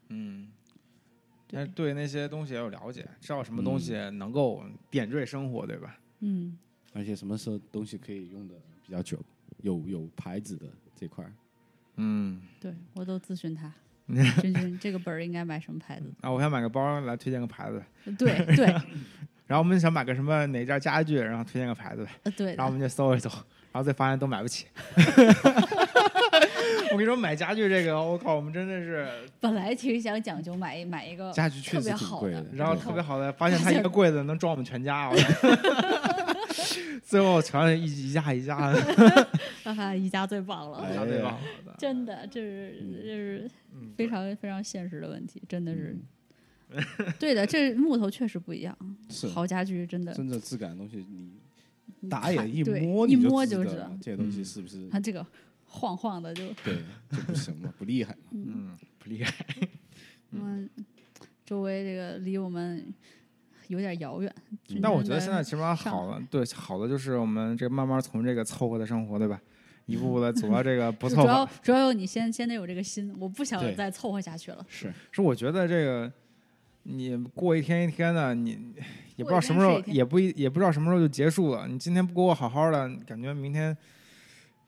嗯。但对是，对那些东西也有了解，知道什么东西能够点缀生活，对吧？嗯，而且什么时候东西可以用的比较久，有有牌子的这块儿，嗯，对我都咨询他。[laughs] 君君，这个本儿应该买什么牌子？啊，我想买个包来推荐个牌子，对对，[laughs] 然后我们想买个什么哪件家具，然后推荐个牌子，呃对，然后我们就搜一搜，然后再发现都买不起。[laughs] 我跟你说，买家具这个，我靠，我们真的是，本来挺想讲究买一买一个，家具确特实别好的挺贵的，然后特别好的，发现它一个 [laughs] 柜子能装我们全家，我 [laughs] 最后全是一一家一家的，[laughs] 哈哈，一家最棒了，一家最棒了。真的，这是这是嗯非常非常现实的问题，真的是嗯。对的，这木头确实不一样，是好家具真的，真的质感的东西，你你打眼一摸一摸就知道这些东西嗯是不是它这个晃晃的就，对就不行嘛，不厉害嘛。嗯，不厉害。[laughs] 嗯，周围这个离我们有点遥远。君但我觉得现在起码上好了，对，好的就是我们这慢慢从这个凑合的生活，对吧？一步步的走到这个不凑合 [laughs] 主要。主要有你先先得有这个心，我不想再凑合下去了。是，是我觉得这个你过一天一天的，你也不知道什么时候天一，天也不一也不知道什么时候就结束了。你今天不给我好好的，感觉明天哎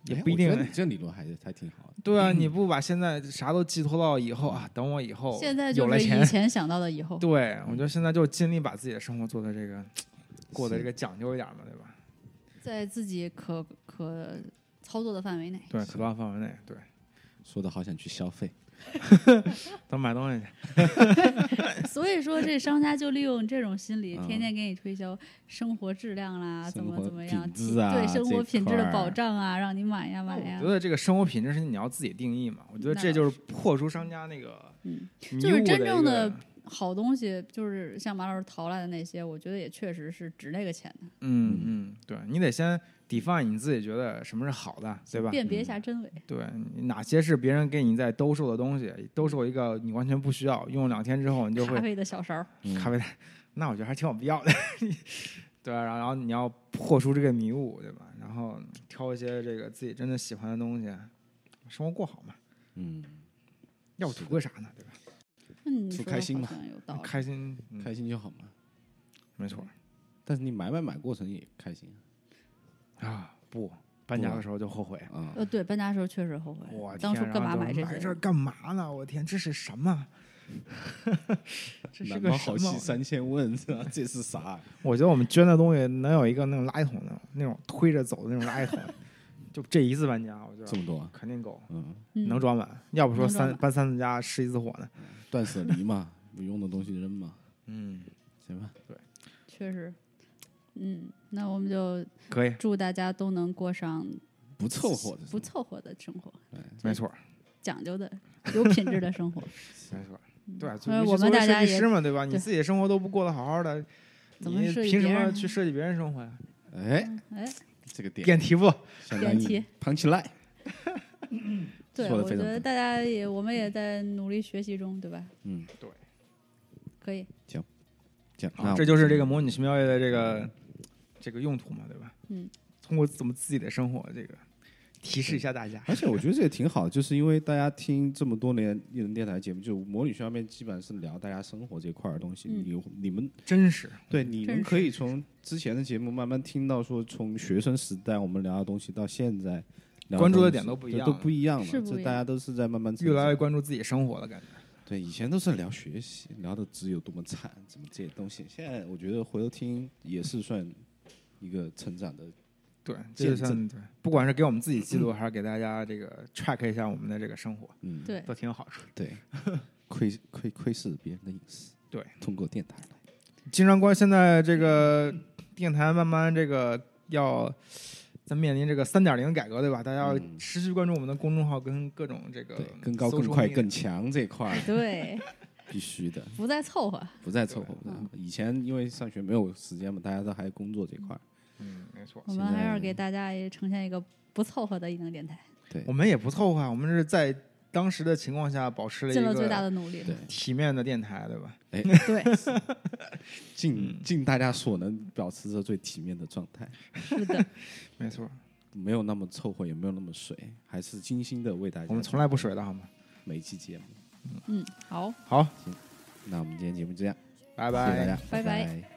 也不一定我觉得你这理论还是还挺好的。对啊，[clears throat] 你不把现在啥都寄托到以后啊，等我以后现在就是以有了钱，前想到的以后，对我觉得现在就尽力把自己的生活做的这个过得这个讲究一点嘛，对吧？在自己可可操作的范围内。对，可抓范围内，对，说的好想去消费，[laughs] 咱买东西去，[laughs] 所以说，这商家就利用这种心理，嗯天天给你推销生活质量啦，[laughs] 怎么怎么样，啊对生活品质的保障啊，让你买呀买呀。我觉。得这个生活品质是你要自己定义嘛，我觉得这就是。破除商家那个嗯，就是真正的好东西，就是像马老师淘来的那些，我觉得也确实是值那个钱的，嗯。嗯，对你得先 define 你自己觉得什么是好的，对吧？辨别一下真伪。对，哪些是别人给你在兜售的东西，兜售一个你完全不需要，用两天之后你就会咖啡的小勺，嗯咖啡袋，那我觉得还挺有必要的。[laughs] 对啊，然后然后你要破除这个迷雾，对吧？然后挑一些这个自己真的喜欢的东西，生活过好嘛。嗯，要图个啥呢？对吧？图开心嘛。开心，嗯开心就好嘛。没错但是你买买买过程也开心啊。不，搬家的时候就后悔。啊。呃，对，搬家的时候确实后悔我，当初干嘛买这些？买这干嘛呢？我天，这是什么？[laughs] 这是个什么好戏？三千问？[laughs] 这是啥？我觉得我们捐的东西能有一个那种垃圾桶的那种推着走的那种垃圾桶，[laughs] 就这一次搬家，我觉得这么多？肯定够，嗯，嗯能装满。要不说三搬三次家失一次火呢。断舍离嘛，不用的东西扔嘛，嗯，行吧？对确实，嗯，那我们就可以，祝大家都能过上不凑合的，不凑合的生活，没错，讲究的、有品质的生活。[laughs] 没错。对，所以就尤其我们大家师嘛，对吧？你自己的生活都不过得好好的，怎么你凭什么去设计别人生活呀？哎，哎，这个点点题不？点题捧起来。[laughs] 对，我觉得大家也，我们也在努力学习中，对吧？嗯，对可以，这样，那好，这就是这个模拟奇妙夜的这个这个用途嘛，对吧？嗯，通过怎么自己的生活，这个提示一下大家。而且我觉得这也挺好，就是因为大家听这么多年艺人电台节目，就模拟学上面基本上是聊大家生活这块儿的东西。嗯你你们真实，对你们可以从之前的节目慢慢听到，说从学生时代我们聊的东西到现在关注的点都不一样都不一样了。这大家都是在慢慢越来越关注自己生活了感觉。对，以前都是聊学习，聊的只有多么惨，怎么这些东西。现在我觉得回头听也是算一个成长的。对，这就见算对，不管是给我们自己记录，还是给大家这个 track 一下我们的这个生活，嗯，对，都挺有好处。对，窥窥窥视别人的隐私。对，通过电台来。经常关现在这个电台慢慢这个要在面临这个三点零改革，对吧？大家要嗯持续关注我们的公众号跟各种这个对，更高、更快、更强这块儿 [laughs] 对，必须的，不再凑合。不再凑合。嗯以前因为上学没有时间嘛，大家都还工作这块儿。嗯，没错。我们还是给大家也呈现一个不凑合的异能电台，对。我们也不凑合啊，我们是在当时的情况下保持了一尽了最大的努力。对，体面的电台，对吧？哎。对，[laughs] 尽尽大家所能，保持着最体面的状态，是的，[laughs] 没错，没有那么凑合，也没有那么水，还是精心的为大家。我们从来不水的好吗？每一期节目。嗯，好，好，那我们今天节目就这样，拜谢谢大家，拜。拜拜